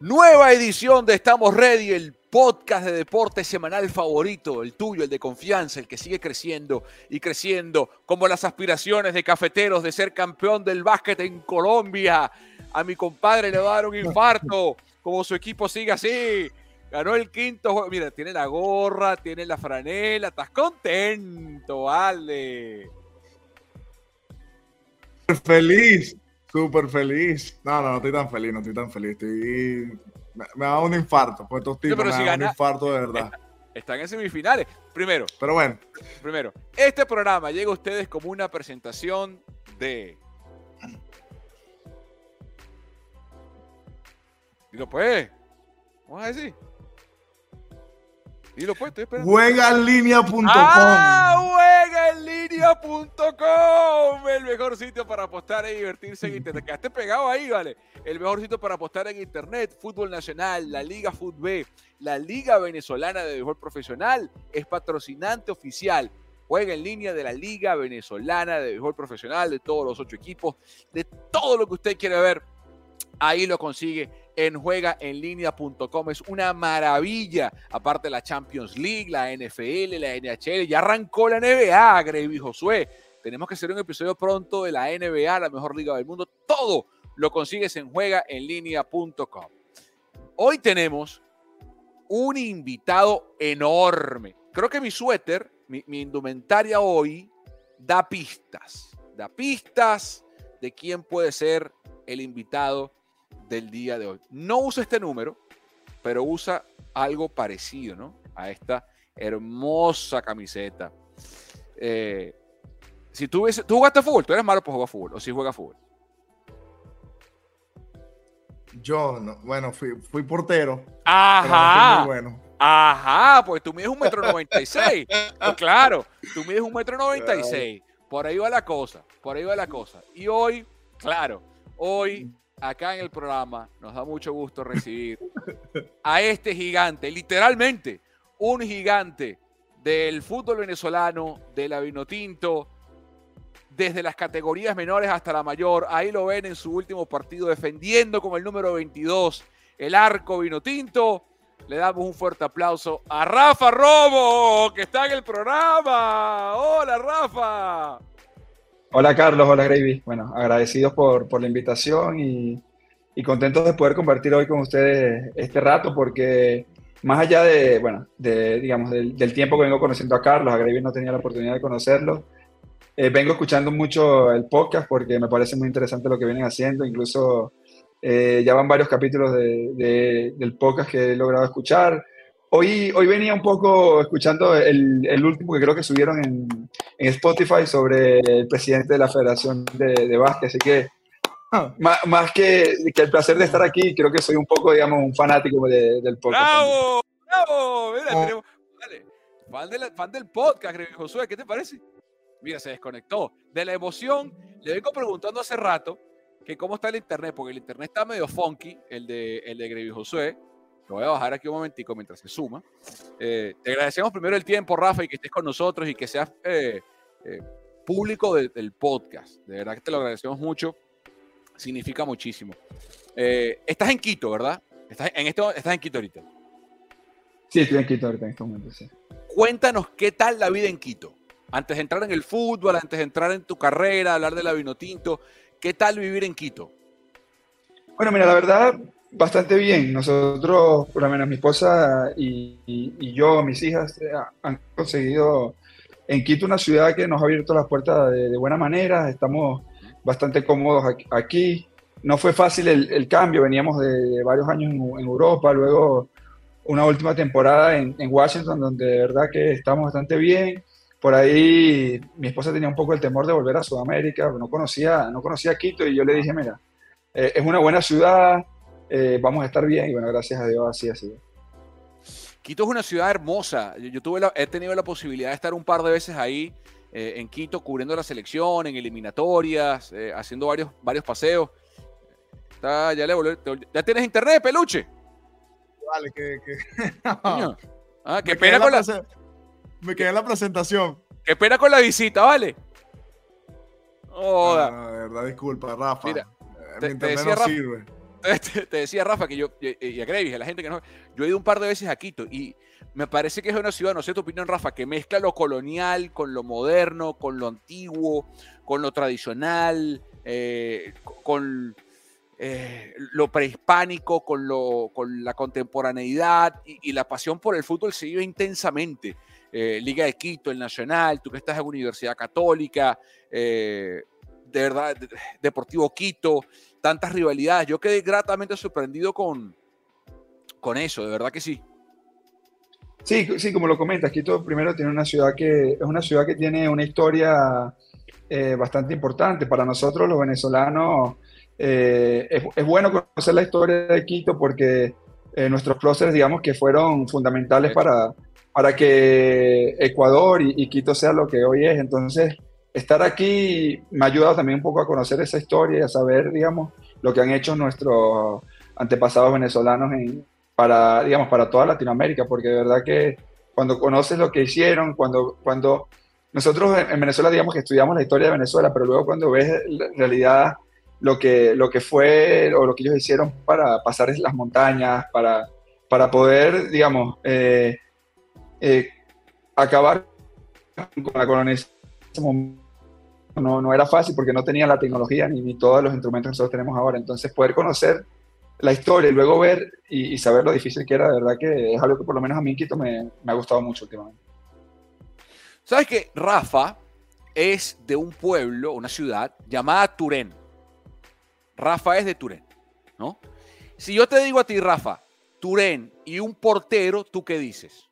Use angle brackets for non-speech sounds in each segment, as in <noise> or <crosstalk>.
Nueva edición de Estamos Ready, el podcast de deporte semanal favorito, el tuyo, el de confianza, el que sigue creciendo y creciendo, como las aspiraciones de cafeteros de ser campeón del básquet en Colombia. A mi compadre le va a dar un infarto, como su equipo sigue así. Ganó el quinto juego. Mira, tiene la gorra, tiene la franela, estás contento, vale. Feliz, Súper feliz. No, no, no estoy tan feliz, no estoy tan feliz. Estoy... Me, me da un infarto. Pues estos tipos me dan un infarto de verdad. están en semifinales. Primero. Pero bueno. Primero, este programa llega a ustedes como una presentación de. Dilo pues. Vamos a decir. Dilo pues, estoy esperando. Juegaenlinea.com. ¡Ah! Juegaenlinea.com. El mejor sitio para apostar e divertirse en internet. Quedaste pegado ahí, ¿vale? El mejor sitio para apostar en internet. Fútbol Nacional, la Liga Fútbol la Liga Venezolana de Béisbol Profesional es patrocinante oficial. Juega en línea de la Liga Venezolana de Béisbol Profesional, de todos los ocho equipos, de todo lo que usted quiere ver. Ahí lo consigue en juegaenlinea.com. Es una maravilla. Aparte la Champions League, la NFL, la NHL. Ya arrancó la NBA, Grevy Josué. Tenemos que hacer un episodio pronto de la NBA, la mejor liga del mundo. Todo lo consigues en juegaenlinea.com. Hoy tenemos un invitado enorme. Creo que mi suéter, mi, mi indumentaria hoy, da pistas. Da pistas de quién puede ser el invitado del día de hoy. No usa este número, pero usa algo parecido, ¿no? A esta hermosa camiseta. Eh, si tú, ves, tú jugaste fútbol, tú eres malo por jugar fútbol, o si juegas fútbol. Yo, no, bueno, fui, fui portero. Ajá. bueno. Ajá, pues tú mides un metro noventa y seis. Pues claro, tú mides un metro noventa y seis. Por ahí va la cosa, por ahí va la cosa. Y hoy, claro, hoy acá en el programa nos da mucho gusto recibir a este gigante, literalmente un gigante del fútbol venezolano, de la Vinotinto, desde las categorías menores hasta la mayor. Ahí lo ven en su último partido defendiendo con el número 22 el arco Vinotinto. Le damos un fuerte aplauso a Rafa Robo, que está en el programa. Hola, Rafa. Hola Carlos, hola Gravy. Bueno, agradecidos por, por la invitación y, y, contentos de poder compartir hoy con ustedes este rato porque más allá de, bueno, de, digamos, del, tiempo que vengo conociendo a Carlos, a Gravy no tenía la oportunidad de conocerlo, eh, vengo escuchando mucho el podcast porque me parece muy interesante lo que vienen haciendo, incluso eh, ya van varios capítulos de, del podcast que he logrado escuchar. Hoy, hoy venía un poco escuchando el, el último que creo que subieron en, en, Spotify sobre el presidente de la Federación de, de Básquet, así que ah. más, más que, que, el placer de estar aquí, creo que soy un poco, digamos, un fanático de, del podcast. ¡Bravo! ¡Bravo! Mira, oh. tenemos, dale, fan, de la, fan, del podcast, Josué, ¿qué te parece? Mira, se desconectó. De la emoción, le vengo preguntando hace rato que cómo está el internet, porque el internet está medio funky, el de, el de Grevi Josué. Lo voy a bajar aquí un momentico mientras se suma. Eh, te agradecemos primero el tiempo, Rafa, y que estés con nosotros y que seas eh, eh, público de, del podcast. De verdad que te lo agradecemos mucho. Significa muchísimo. Eh, estás en Quito, ¿verdad? Estás en, esto, estás en Quito ahorita. Sí, estoy en Quito ahorita en este momento, sí. Cuéntanos qué tal la vida en Quito. Antes de entrar en el fútbol, antes de entrar en tu carrera, hablar de la Vinotinto, ¿qué tal vivir en Quito? Bueno, mira, la verdad, Bastante bien. Nosotros, por lo menos mi esposa y, y, yo, mis hijas, eh, han conseguido en Quito una ciudad que nos ha abierto las puertas de, de buena manera. Estamos bastante cómodos aquí. No fue fácil el, el cambio. Veníamos de, de varios años en, en, Europa, luego una última temporada en, en, Washington, donde de verdad que estamos bastante bien. Por ahí mi esposa tenía un poco el temor de volver a Sudamérica, no conocía, no conocía Quito y yo le dije, mira, eh, es una buena ciudad, eh, vamos a estar bien y bueno, gracias a Dios así ha sido. Quito es una ciudad hermosa. Yo, yo tuve la, he tenido la posibilidad de estar un par de veces ahí eh, en Quito cubriendo la selección, en eliminatorias, eh, haciendo varios, varios paseos. Está, ya, le volvió, ¿Ya tienes internet, peluche? Vale, que... que... <laughs> no. ah, qué pena con la... Me quedé en la presentación. Qué pena con la visita, ¿vale? Oh, de verdad, disculpa, Rafa. Mira, te, decía, Rafa, Te, decía Rafa que yo, y a Grevis, a la gente que no. Yo he ido un par de veces a Quito y me parece que es una ciudad, no sé tu opinión, Rafa, que mezcla lo colonial con lo moderno, con lo antiguo, con lo tradicional, eh, con eh, lo prehispánico, con, lo, con la contemporaneidad y, la pasión por el fútbol se vive intensamente. Eh, Liga de Quito, el Nacional, tú que estás en Universidad Católica, de verdad, Deportivo Quito, tantas rivalidades. Yo quedé gratamente sorprendido con, con eso, de verdad que sí. Sí, sí, como lo comentas, Quito primero tiene una ciudad que es una ciudad que tiene una historia eh, bastante importante para nosotros los venezolanos. Eh, es, bueno conocer la historia de Quito porque eh, nuestros próceres, digamos, que fueron fundamentales para, para que Ecuador y, Quito sea lo que hoy es. Entonces, estar aquí me ha ayudado también un poco a conocer esa historia y a saber, digamos, lo que han hecho nuestros antepasados venezolanos en, para, digamos, para toda Latinoamérica, porque de verdad que cuando conoces lo que hicieron, cuando, cuando nosotros en Venezuela, digamos que estudiamos la historia de Venezuela, pero luego cuando ves en realidad lo que, lo que fue o lo que ellos hicieron para pasar las montañas, para, para poder, digamos, eh, eh, acabar con la colonización, no, no era fácil porque no tenían la tecnología ni, ni todos los instrumentos que nosotros tenemos ahora. Entonces, poder conocer la historia y luego ver y, saber lo difícil que era, de verdad que es algo que por lo menos a mí en Quito me, me ha gustado mucho últimamente. ¿Sabes que Rafa es de un pueblo, una ciudad llamada Turén? Rafa es de Turén, ¿no? Si yo te digo a ti, Rafa, Turén y un portero, ¿tú qué dices?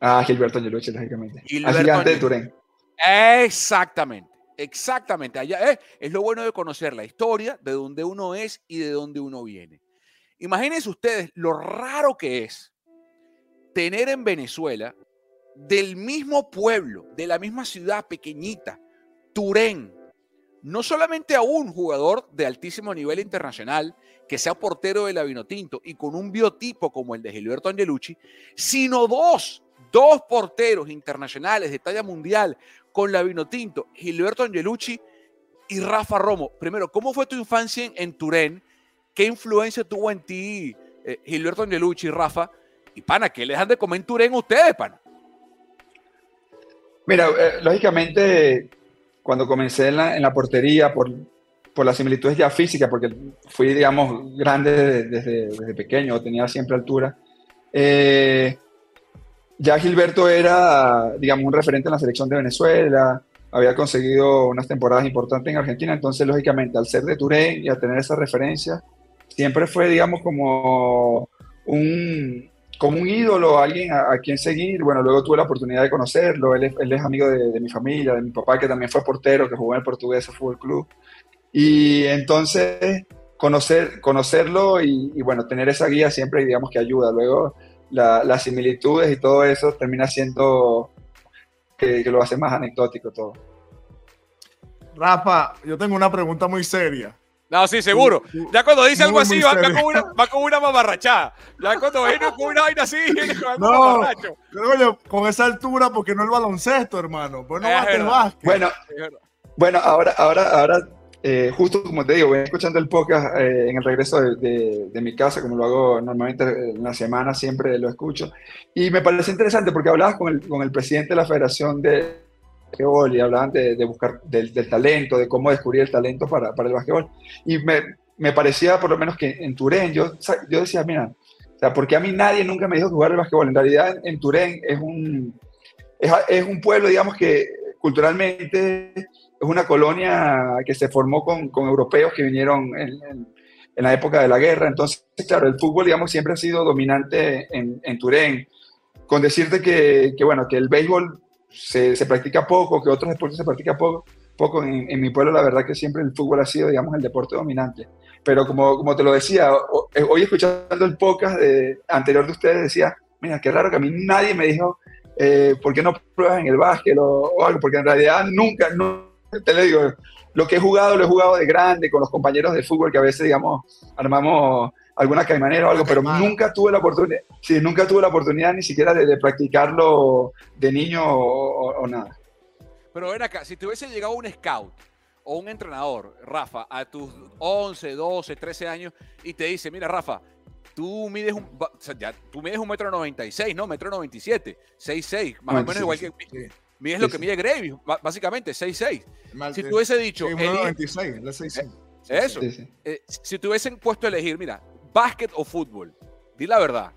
Ah, Gilberto Angelucci, lógicamente. Gilberto de Turén. Exactamente. Exactamente, allá es, lo bueno de conocer la historia, de dónde uno es y de dónde uno viene. Imagínense ustedes lo raro que es tener en Venezuela, del mismo pueblo, de la misma ciudad pequeñita, Turén, no solamente a un jugador de altísimo nivel internacional, que sea portero de la Vinotinto y con un biotipo como el de Gilberto Angelucci, sino dos, dos porteros internacionales de talla mundial con la Tinto, Gilberto Angelucci y Rafa Romo. Primero, ¿cómo fue tu infancia en, Turén? ¿Qué influencia tuvo en ti eh, Gilberto Angelucci y Rafa? Y pana, ¿qué les han de comer en Turén ustedes, pana? Mira, eh, lógicamente, cuando comencé en la, portería, por, por las similitudes ya físicas, porque fui, digamos, grande desde, desde, pequeño, tenía siempre altura, eh, ya Gilberto era, digamos, un referente en la selección de Venezuela, había conseguido unas temporadas importantes en Argentina, entonces, lógicamente, al ser de Turén y a tener esa referencia, siempre fue, digamos, como un, como un ídolo, alguien a, quien seguir. Bueno, luego tuve la oportunidad de conocerlo, él es, amigo de, mi familia, de mi papá, que también fue portero, que jugó en el Portuguesa Fútbol Club. Y entonces, conocer, conocerlo y, y, bueno, tener esa guía siempre, digamos, que ayuda. Luego, las similitudes y todo eso termina siendo que, lo hace más anecdótico todo. Rafa, yo tengo una pregunta muy seria. No, sí, seguro. Ya cuando dice algo así, va, con una, va, con una, mamarrachada. Ya cuando viene con una vaina así, <laughs> no, oye, con esa altura, porque no el baloncesto, hermano. Pues no el básquet. Bueno, bueno, ahora, ahora, ahora eh, justo como te digo, voy escuchando el podcast eh, en el regreso de, mi casa, como lo hago normalmente en la semana, siempre lo escucho. Y me parece interesante porque hablabas con el, con el presidente de la Federación de Basquetbol y hablaban de, buscar del, talento, de cómo descubrir el talento para, para el basquetbol. Y me, me, parecía, por lo menos, que en Turén, yo, yo decía, mira, o sea, porque a mí nadie nunca me dijo jugar el basquetbol. En realidad, en, Turén es un, es, es un pueblo, digamos, que culturalmente es una colonia que se formó con, con europeos que vinieron en, en, la época de la guerra. Entonces, claro, el fútbol, digamos, siempre ha sido dominante en, en Turén. Con decirte que, que, bueno, que el béisbol se, se, practica poco, que otros deportes se practica poco, poco en, en, mi pueblo, la verdad que siempre el fútbol ha sido, digamos, el deporte dominante. Pero como, como te lo decía, eh, hoy escuchando el podcast de, anterior de ustedes, decía, mira, qué raro que a mí nadie me dijo, eh, ¿por qué no pruebas en el básquet o, o algo? Porque en realidad nunca, nunca te le digo, lo que he jugado, lo he jugado de grande con los compañeros de fútbol que a veces, digamos, armamos alguna caimanera o algo, pero nunca tuve la oportunidad, sí, nunca tuve la oportunidad ni siquiera de, practicarlo de niño o, nada. Pero ven acá, si te hubiese llegado un scout o un entrenador, Rafa, a tus 11, 12, 13 años y te dice, mira, Rafa, tú mides un, o sea, ya, tú mides un metro 96, ¿no? Metro 97, 6'6, más o menos igual que... Sí. Mides lo que mide Gravy, básicamente, 6'6. Si tú hubiese dicho... Sí, 96, 6'6. Eso. Eh, si te hubiesen puesto a elegir, mira, básquet o fútbol, di la verdad.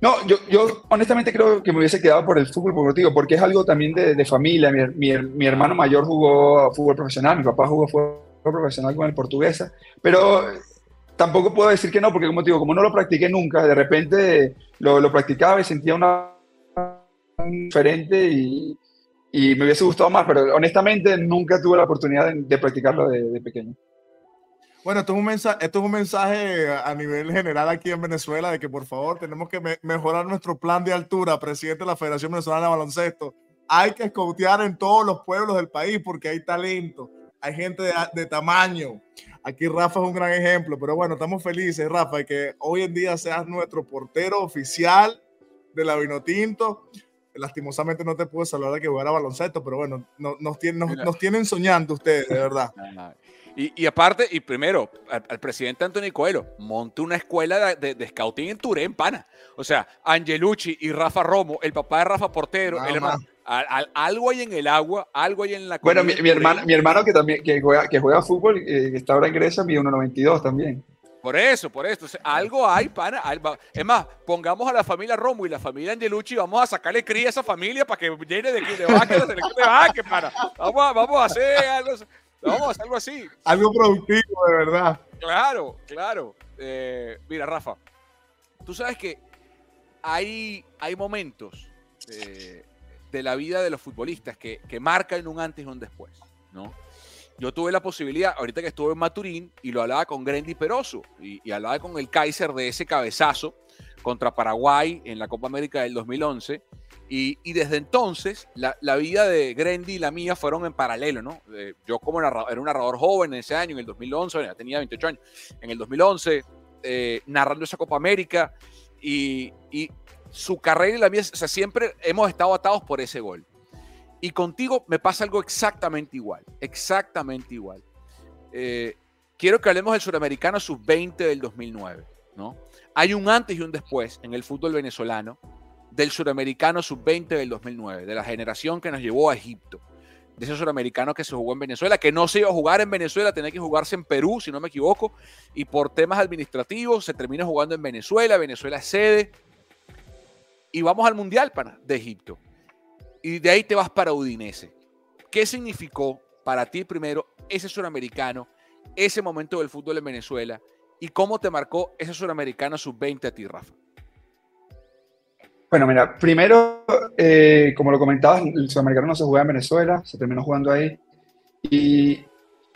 No, yo, yo honestamente creo que me hubiese quedado por el fútbol, porque, porque es algo también de, de familia. Mi, mi, mi, hermano mayor jugó fútbol profesional, mi papá jugó fútbol profesional con el portuguesa, pero tampoco puedo decir que no, porque como digo, como no lo practiqué nunca, de repente lo, lo practicaba y sentía una diferente y, y, me hubiese gustado más, pero honestamente nunca tuve la oportunidad de, de practicarlo de, de pequeño. Bueno, esto es, un mensaje, esto es un mensaje a nivel general aquí en Venezuela de que por favor tenemos que me mejorar nuestro plan de altura, presidente de la Federación Venezolana de Baloncesto. Hay que escoutear en todos los pueblos del país porque hay talento, hay gente de, de, tamaño. Aquí Rafa es un gran ejemplo, pero bueno, estamos felices, Rafa, de que hoy en día seas nuestro portero oficial de la Vinotinto. Lastimosamente no te puedo saludar de que jugara baloncesto, pero bueno, no, nos, tienen, nos, nos tienen soñando ustedes, de verdad. <laughs> Y, y, aparte, y primero, al, al, presidente Antonio Coelho, monte una escuela de, de, de, scouting en Turén, pana. O sea, Angelucci y Rafa Romo, el papá de Rafa Portero, el hermano, al, al, algo hay en el agua, algo hay en la Bueno, mi, mi, hermano, mi hermano que también que juega, que juega fútbol, eh, que está ahora en Grecia, mide 1.92 también. Por eso, por eso. algo hay, pana. Es más, pongamos a la familia Romo y la familia Angelucci, vamos a sacarle cría a esa familia para que llene de, de vaca la selección de vaca, pana. Vamos a, vamos a hacer algo. Vamos a hacer algo así. Algo productivo, de verdad. Claro, claro. Eh, mira, Rafa, tú sabes que hay, hay momentos eh, de la vida de los futbolistas que, que, marcan un antes y un después, ¿no? Yo tuve la posibilidad, ahorita que estuve en Maturín, y lo hablaba con Grendy Peroso, y, y hablaba con el Kaiser de ese cabezazo contra Paraguay en la Copa América del 2011, y, y, desde entonces, la, la, vida de Grendy y la mía fueron en paralelo, ¿no? Eh, yo como narrador, era un narrador joven en ese año, en el 2011, ya tenía 28 años, en el 2011, eh, narrando esa Copa América, y, y, su carrera y la mía, o sea, siempre hemos estado atados por ese gol. Y contigo me pasa algo exactamente igual, exactamente igual. Eh, quiero que hablemos del suramericano sub-20 del 2009, ¿no? Hay un antes y un después en el fútbol venezolano del suramericano sub-20 del 2009, de la generación que nos llevó a Egipto, de ese suramericano que se jugó en Venezuela, que no se iba a jugar en Venezuela, tenía que jugarse en Perú, si no me equivoco, y por temas administrativos se termina jugando en Venezuela, Venezuela es sede, y vamos al Mundial de Egipto. Y de ahí te vas para Udinese. ¿Qué significó para ti primero ese suramericano, ese momento del fútbol en Venezuela, y cómo te marcó ese suramericano sub-20 a ti, Rafa? Bueno, mira, primero, eh, como lo comentabas, el sudamericano no se juega en Venezuela, se terminó jugando ahí. Y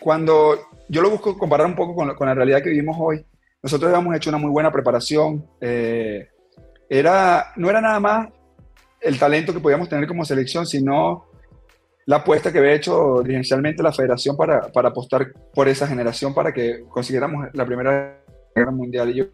cuando yo lo busco comparar un poco con la realidad que vivimos hoy, nosotros habíamos hecho una muy buena preparación. Eh, era, no era nada más el talento que podíamos tener como selección, sino la apuesta que había hecho inicialmente la federación para, para apostar por esa generación para que consiguiéramos la primera guerra mundial. Y yo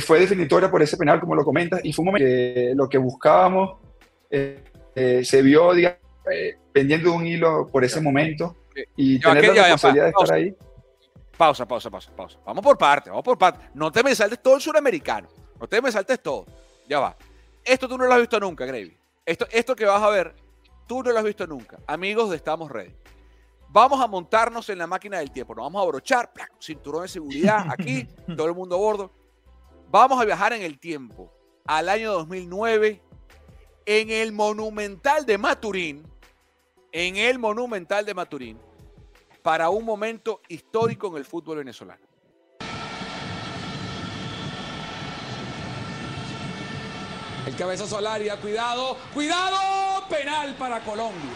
fue definitoria por ese penal, como lo comentas, y fue un momento que lo que buscábamos eh, eh, se vio, digamos, eh, pendiendo de un hilo por ese momento y ya, tener ya, la responsabilidad ya, de estar ahí. Pausa, pausa, pausa, pausa. Vamos por parte, vamos por parte. No te me saltes todo el suramericano. No te me saltes todo. Ya va. Esto tú no lo has visto nunca, Gravy. Esto, esto que vas a ver, tú no lo has visto nunca. Amigos de Estamos Ready. Vamos a montarnos en la máquina del tiempo. Nos vamos a abrochar, ¡plac! cinturón de seguridad aquí, <laughs> todo el mundo a bordo. Vamos a viajar en el tiempo al año 2009 en el Monumental de Maturín, en el Monumental de Maturín, para un momento histórico en el fútbol venezolano. El cabezazo al área, cuidado, cuidado, penal para Colombia.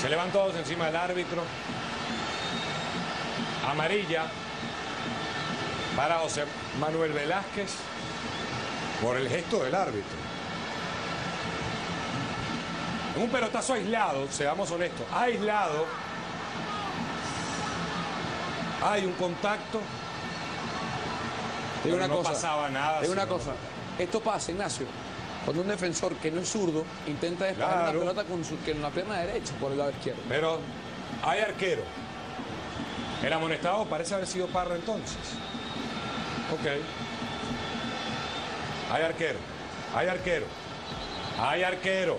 Se levan todos encima del árbitro. Amarilla para José Manuel Velázquez por el gesto del árbitro. En un pelotazo aislado, seamos honestos, aislado, Hay un contacto. Pero una no cosa. pasaba nada, Digo una cosa. Esto pasa, Ignacio. Cuando un defensor que no es zurdo intenta despejar Claro. una pelota con, su, con la pierna derecha por el lado izquierdo. Pero hay arquero. El amonestado parece haber sido Parra entonces. Ok. Hay arquero. Hay arquero. Hay arquero.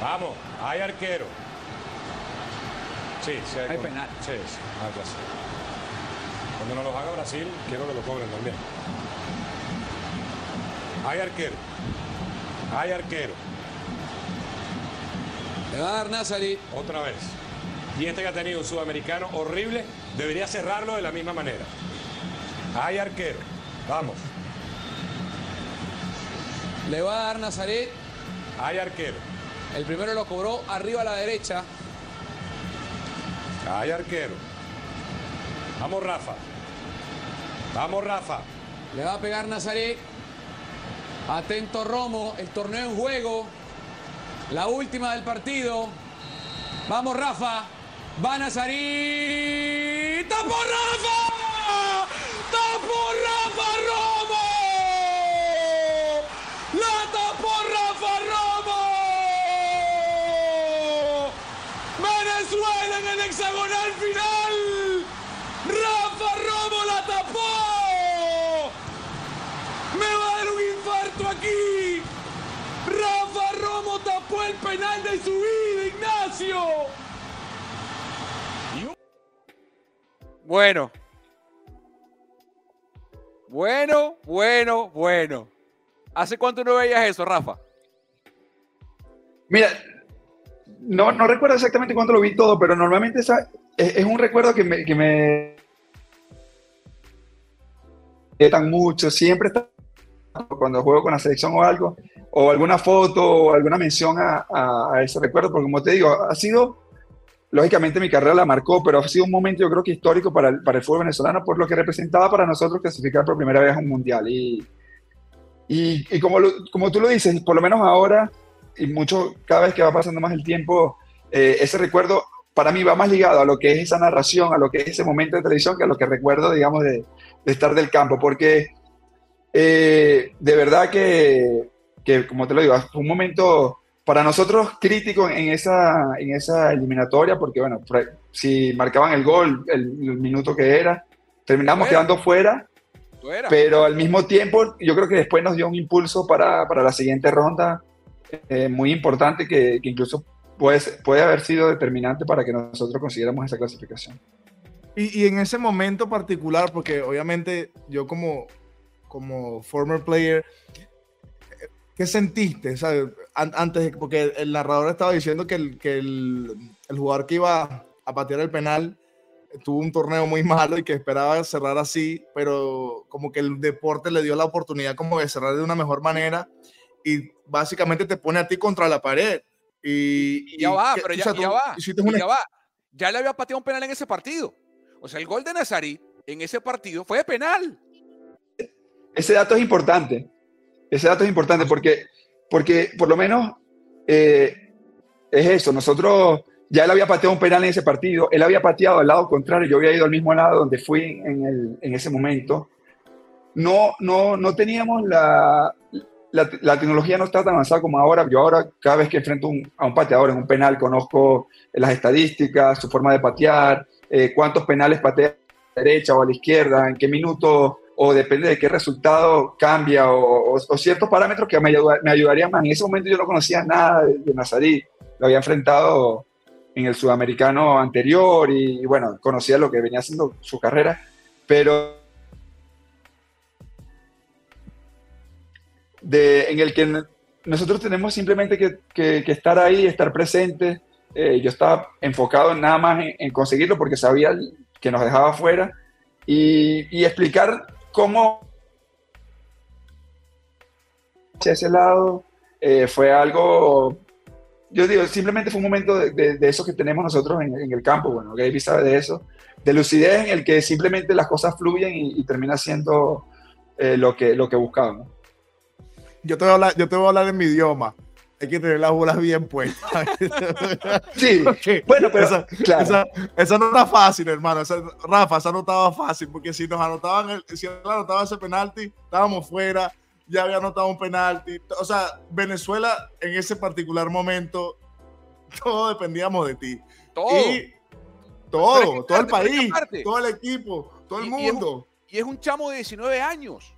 Vamos, hay arquero. Sí, sí Hay con- penal. Sí, sí, hay hacer. Cuando nos los haga Brasil, quiero que lo cobren también. Hay arquero. Hay arquero. Le va a dar Nazari. Otra vez. Y este que ha tenido un sudamericano horrible, debería cerrarlo de la misma manera. Hay arquero. Vamos. Le va a dar Nazaret. Hay arquero. El primero lo cobró arriba a la derecha. Hay arquero. Vamos, Rafa. Vamos, Rafa. Le va a pegar Nazaret. Atento Romo. El torneo en juego. La última del partido. Vamos, Rafa. Va Nazaret. ¡Tapó Rafa! ¡Tapó Rafa Romo! Venezuela en el hexagonal final. Rafa Romo la tapó. Me va a dar un infarto aquí. Rafa Romo tapó el penal de su vida, Ignacio. Bueno. Bueno, bueno, bueno. ¿Hace cuánto no veías eso, Rafa? Mira, no, no recuerdo exactamente cuánto lo vi todo, pero normalmente esa, es, un recuerdo que me, que me tan mucho, siempre está cuando juego con la selección o algo, o alguna foto o alguna mención a, ese recuerdo, porque como te digo, ha sido, lógicamente mi carrera la marcó, pero ha sido un momento yo creo que histórico para el, para el fútbol venezolano por lo que representaba para nosotros clasificar por primera vez a un mundial. Y, y, como, como tú lo dices, por lo menos ahora, y mucho, cada vez que va pasando más el tiempo, eh, ese recuerdo para mí va más ligado a lo que es esa narración, a lo que es ese momento de televisión, que a lo que recuerdo, digamos, de, de estar del campo, porque eh, de verdad que, que, como te lo digo, fue un momento para nosotros crítico en esa, en esa eliminatoria, porque bueno, si marcaban el gol, el, el minuto que era, terminamos quedando fuera, pero al mismo tiempo yo creo que después nos dio un impulso para, para la siguiente ronda eh, muy importante que, que incluso puede, puede haber sido determinante para que nosotros consiguiéramos esa clasificación. Y, y en ese momento particular, porque obviamente yo como, como former player, ¿qué sentiste? antes, porque el narrador estaba diciendo que, el, que el, el jugador que iba a patear el penal tuvo un torneo muy malo y que esperaba cerrar así, pero como que el deporte le dio la oportunidad como de cerrar de una mejor manera y básicamente te pone a ti contra la pared. Y, Y ya va, pero o ya, sea, va. una ya va. Ya le había pateado un penal en ese partido. O sea, el gol de Nazarí en ese partido fue de penal. Ese dato es importante. Ese dato es importante porque, porque por lo menos eh, es eso. Nosotros ya él había pateado un penal en ese partido. Él había pateado al lado contrario. Yo había ido al mismo lado donde fui en, el- en ese momento. No, no, no teníamos la, la, tecnología no está tan avanzada como ahora. Yo ahora, cada vez que enfrento a un pateador en un penal, conozco las estadísticas, su forma de patear, eh, cuántos penales patea a la derecha o a la izquierda, en qué minuto, o depende de qué resultado cambia, o, o- o ciertos parámetros que me, ayuda- ayudarían más. En ese momento yo no conocía nada de, de Nazarí, lo había enfrentado en el sudamericano anterior y, bueno, conocía lo que venía haciendo su carrera, pero de, en el que nosotros tenemos simplemente que, que- que estar ahí, estar presentes. Eh, yo estaba enfocado nada más en, en conseguirlo porque sabía que nos dejaba fuera y, y explicar cómo ese lado eh, fue algo, yo digo, simplemente fue un momento de, de, de eso que tenemos nosotros en, en el campo, bueno, Gaby sabe de eso, de lucidez en el que simplemente las cosas fluyen y, y termina siendo eh, lo, que, lo que buscábamos. Yo te voy a hablar, yo te voy a hablar en mi idioma. hay que tener las bolas bien puestas. <laughs> sí, <laughs> bueno, pero esa, claro. esa, no está fácil, hermano. Rafa, esa no estaba fácil, porque si nos anotaban, el, si anotaba ese penalti, estábamos fuera, ya había anotado un penalti. O sea, Venezuela en ese particular momento, todos dependíamos de ti. Todo. Y todo, todo el país, todo el equipo, todo el mundo. y es un chamo de 19 años.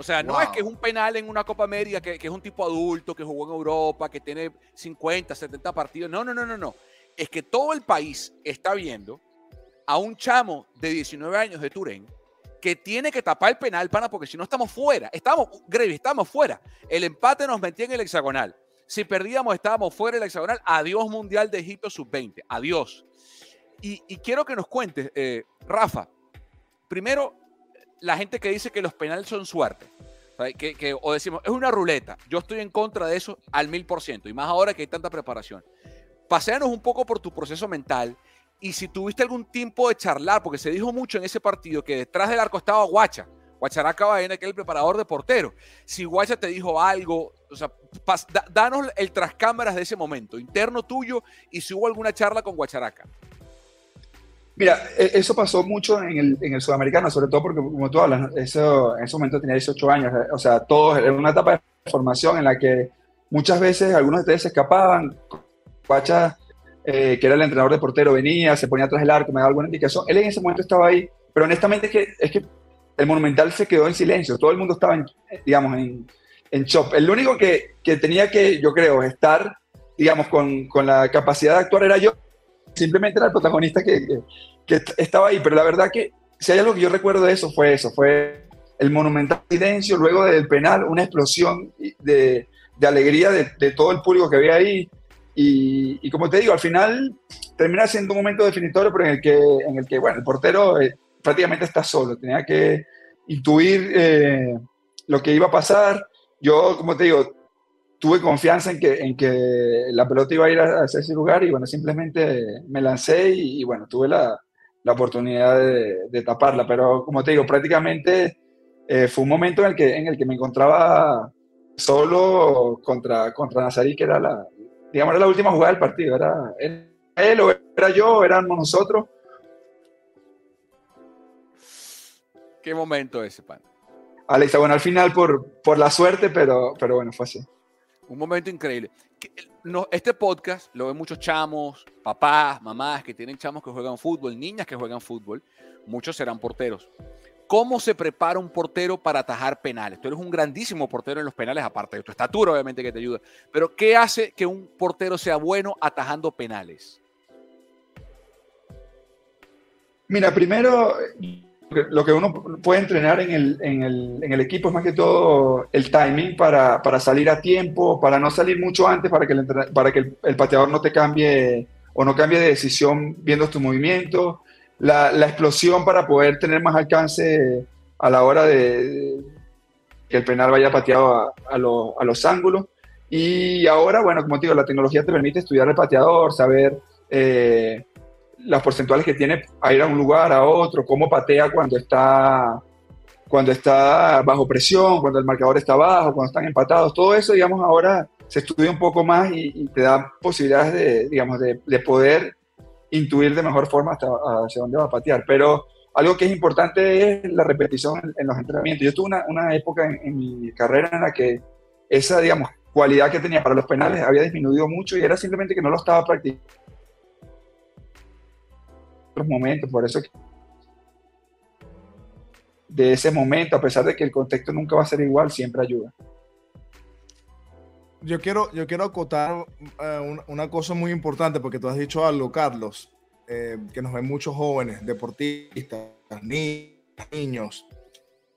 O sea, no es que es un penal en una Copa América, que, es un tipo adulto, que jugó en Europa, que tiene 50, 70 partidos. No, no, no, no, no. Es que todo el país está viendo a un chamo de 19 años de Turén que tiene que tapar el penal, pana, porque si no estamos fuera. Estamos, Grevy, estamos fuera. El empate nos metía en el hexagonal. Si perdíamos, estábamos fuera del hexagonal. Adiós Mundial de Egipto sub-20. Adiós. Y, quiero que nos cuentes, eh, Rafa, primero, la gente que dice que los penales son suerte. Que, o decimos, es una ruleta. Yo estoy en contra de eso al mil por ciento. Y más ahora que hay tanta preparación. Paseanos un poco por tu proceso mental. Y si tuviste algún tiempo de charlar, porque se dijo mucho en ese partido que detrás del arco estaba Guacha. Guacharaca Baena, que es el preparador de portero. Si Guacha te dijo algo, o sea, danos el trascámaras de ese momento, interno tuyo, y si hubo alguna charla con Guacharaca. Mira, e, eso pasó mucho en el, en el, sudamericano, sobre todo porque, como tú hablas, eso, en ese momento tenía 18 años, o sea, todos en una etapa de formación en la que muchas veces algunos de ustedes se escapaban, Pacha, eh, que era el entrenador de portero, venía, se ponía atrás del arco, me daba alguna indicación, él en ese momento estaba ahí, pero honestamente es que, es que el Monumental se quedó en silencio, todo el mundo estaba, en, digamos, en, en shock. El único que, que tenía que, yo creo, estar, digamos, con, con la capacidad de actuar era yo, simplemente era el protagonista que, estaba ahí, pero la verdad que si hay algo que yo recuerdo de eso fue eso, fue el monumental silencio luego del penal, una explosión de, alegría de, todo el público que había ahí. Y, y, como te digo, al final termina siendo un momento definitorio, pero en el que, en el que bueno, el portero eh, prácticamente está solo, tenía que intuir eh, lo que iba a pasar. Yo, como te digo, tuve confianza en que, en que la pelota iba a ir a, ese lugar y bueno, simplemente me lancé y, bueno, tuve la, la oportunidad de, de, taparla. Pero como te digo, prácticamente eh, fue un momento en el, que, en el que me encontraba solo contra, contra Nazarí, que era la, digamos, era la última jugada del partido. Era, él o era yo, éramos nosotros. ¿Qué momento ese, pan? Alexa, bueno, al final por, por la suerte, pero, pero bueno, fue así. Un momento increíble. Este podcast lo ven muchos chamos, papás, mamás que tienen chamos que juegan fútbol, niñas que juegan fútbol. Muchos serán porteros. ¿Cómo se prepara un portero para atajar penales? Tú eres un grandísimo portero en los penales, aparte de tu estatura, obviamente, que te ayuda. Pero, ¿qué hace que un portero sea bueno atajando penales? Mira, primero, lo que uno puede entrenar en el, en, el, en el, equipo es más que todo el timing para, para, salir a tiempo, para no salir mucho antes, para que, el, para que el, pateador no te cambie o no cambie de decisión viendo tu movimiento, la, la, explosión para poder tener más alcance a la hora de, que el penal vaya pateado a, a, a los ángulos. Y ahora, bueno, como te digo, la tecnología te permite estudiar el pateador, saber... Eh, las porcentuales que tiene a ir a un lugar, a otro, cómo patea cuando está, cuando está bajo presión, cuando el marcador está bajo, cuando están empatados, todo eso, digamos, ahora se estudia un poco más y, te da posibilidades de, digamos, de, de, poder intuir de mejor forma hasta hacia dónde va a patear. Pero algo que es importante es la repetición en, los entrenamientos. Yo tuve una, una época en, en, mi carrera en la que esa, digamos, cualidad que tenía para los penales había disminuido mucho y era simplemente que no lo estaba practicando momentos, por eso de ese momento, a pesar de que el contexto nunca va a ser igual, siempre ayuda. Yo quiero, yo quiero acotar eh, una, cosa muy importante, porque tú has dicho algo, Carlos, eh, que nos ven muchos jóvenes, deportistas, niños,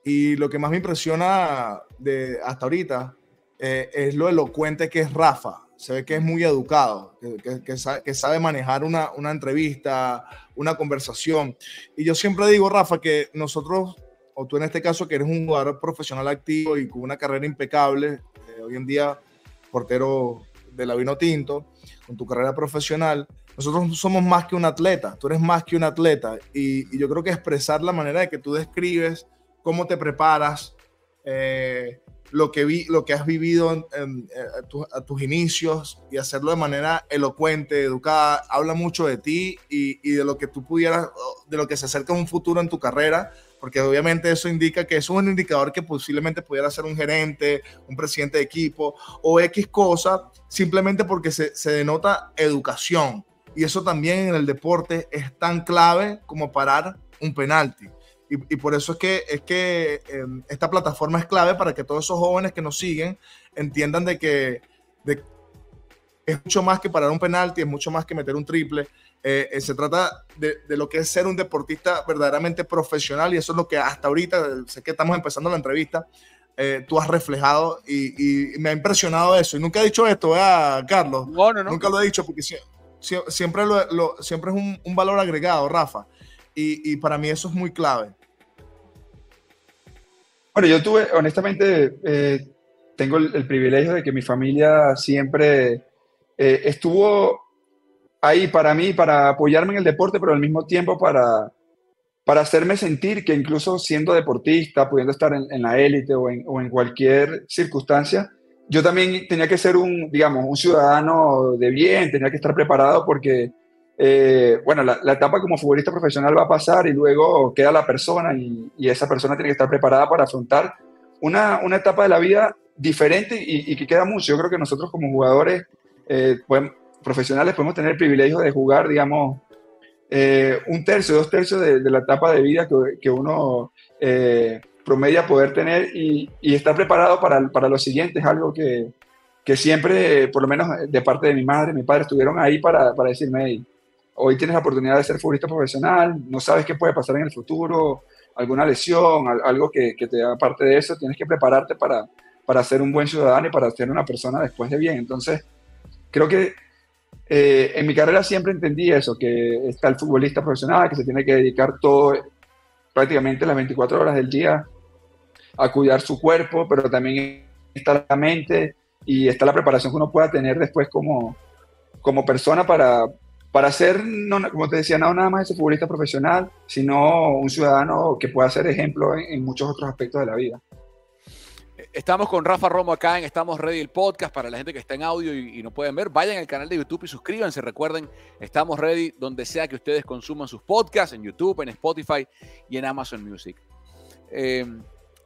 y lo que más me impresiona de hasta ahorita eh, es lo elocuente que es Rafa se ve que es muy educado, que, sabe, manejar una, entrevista, una conversación. Y yo siempre digo, Rafa, que nosotros, o tú en este caso, que eres un jugador profesional activo y con una carrera impecable, eh, hoy en día portero de la Vino Tinto, con tu carrera profesional, nosotros somos más que un atleta, tú eres más que un atleta. Y, yo creo que expresar la manera de que tú describes, cómo te preparas, eh, lo, que vi, lo que has vivido en, a, tus inicios y hacerlo de manera elocuente, educada, habla mucho de ti y, de lo que tú pudieras, de lo que se acerca a un futuro en tu carrera, porque obviamente eso indica que es un indicador que posiblemente pudiera ser un gerente, un presidente de equipo o X cosa, simplemente porque se, se denota educación. Y eso también en el deporte es tan clave como parar un penalti. Y, por eso es que, es que em, esta plataforma es clave para que todos esos jóvenes que nos siguen entiendan de que es mucho más que parar un penalti, es mucho más que meter un triple. Eh, eh, se trata de, de, lo que es ser un deportista verdaderamente profesional y eso es lo que hasta ahorita, sé que estamos empezando la entrevista, eh, tú has reflejado y, y, me ha impresionado eso. Y nunca he dicho esto, ¿verdad, Carlos? No, no, no. Nunca lo he dicho porque siempre, lo, lo, siempre es un, un, valor agregado, Rafa. Y, y, para mí eso es muy clave. Bueno, yo tuve, honestamente, eh, tengo el, privilegio de que mi familia siempre eh, estuvo ahí para mí, para apoyarme en el deporte, pero al mismo tiempo para, para hacerme sentir que incluso siendo deportista, pudiendo estar en, en la élite o en, o en, cualquier circunstancia, yo también tenía que ser un, digamos, un ciudadano de bien, tenía que estar preparado porque, eh, bueno, la, la, etapa como futbolista profesional va a pasar y luego queda la persona y, y esa persona tiene que estar preparada para afrontar una, una etapa de la vida diferente y, y, que queda mucho. Yo creo que nosotros como jugadores eh, profesionales podemos tener el privilegio de jugar, digamos, eh, un tercio, dos tercios de, de, la etapa de vida que, que uno eh, promedia poder tener y, y estar preparado para, para, lo siguiente es algo que, que, siempre, por lo menos de parte de mi madre, mi padre, estuvieron ahí para, para decirme, hey, hoy tienes la oportunidad de ser futbolista profesional, no sabes qué puede pasar en el futuro, alguna lesión, algo que, que te da parte de eso, tienes que prepararte para, para ser un buen ciudadano y para ser una persona después de bien. Entonces, creo que eh, en mi carrera siempre entendí eso, que está el futbolista profesional, que se tiene que dedicar todo, prácticamente las 24 horas del día, a cuidar su cuerpo, pero también está la mente y está la preparación que uno pueda tener después como, como persona para, para ser, no, como te decía, no nada más ese futbolista profesional, sino un ciudadano que pueda ser ejemplo en, muchos otros aspectos de la vida. Estamos con Rafa Romo acá en Estamos Ready el podcast para la gente que está en audio y, no pueden ver. Vayan al canal de YouTube y suscríbanse. Recuerden, Estamos Ready donde sea que ustedes consuman sus podcasts, en YouTube, en Spotify y en Amazon Music. Eh,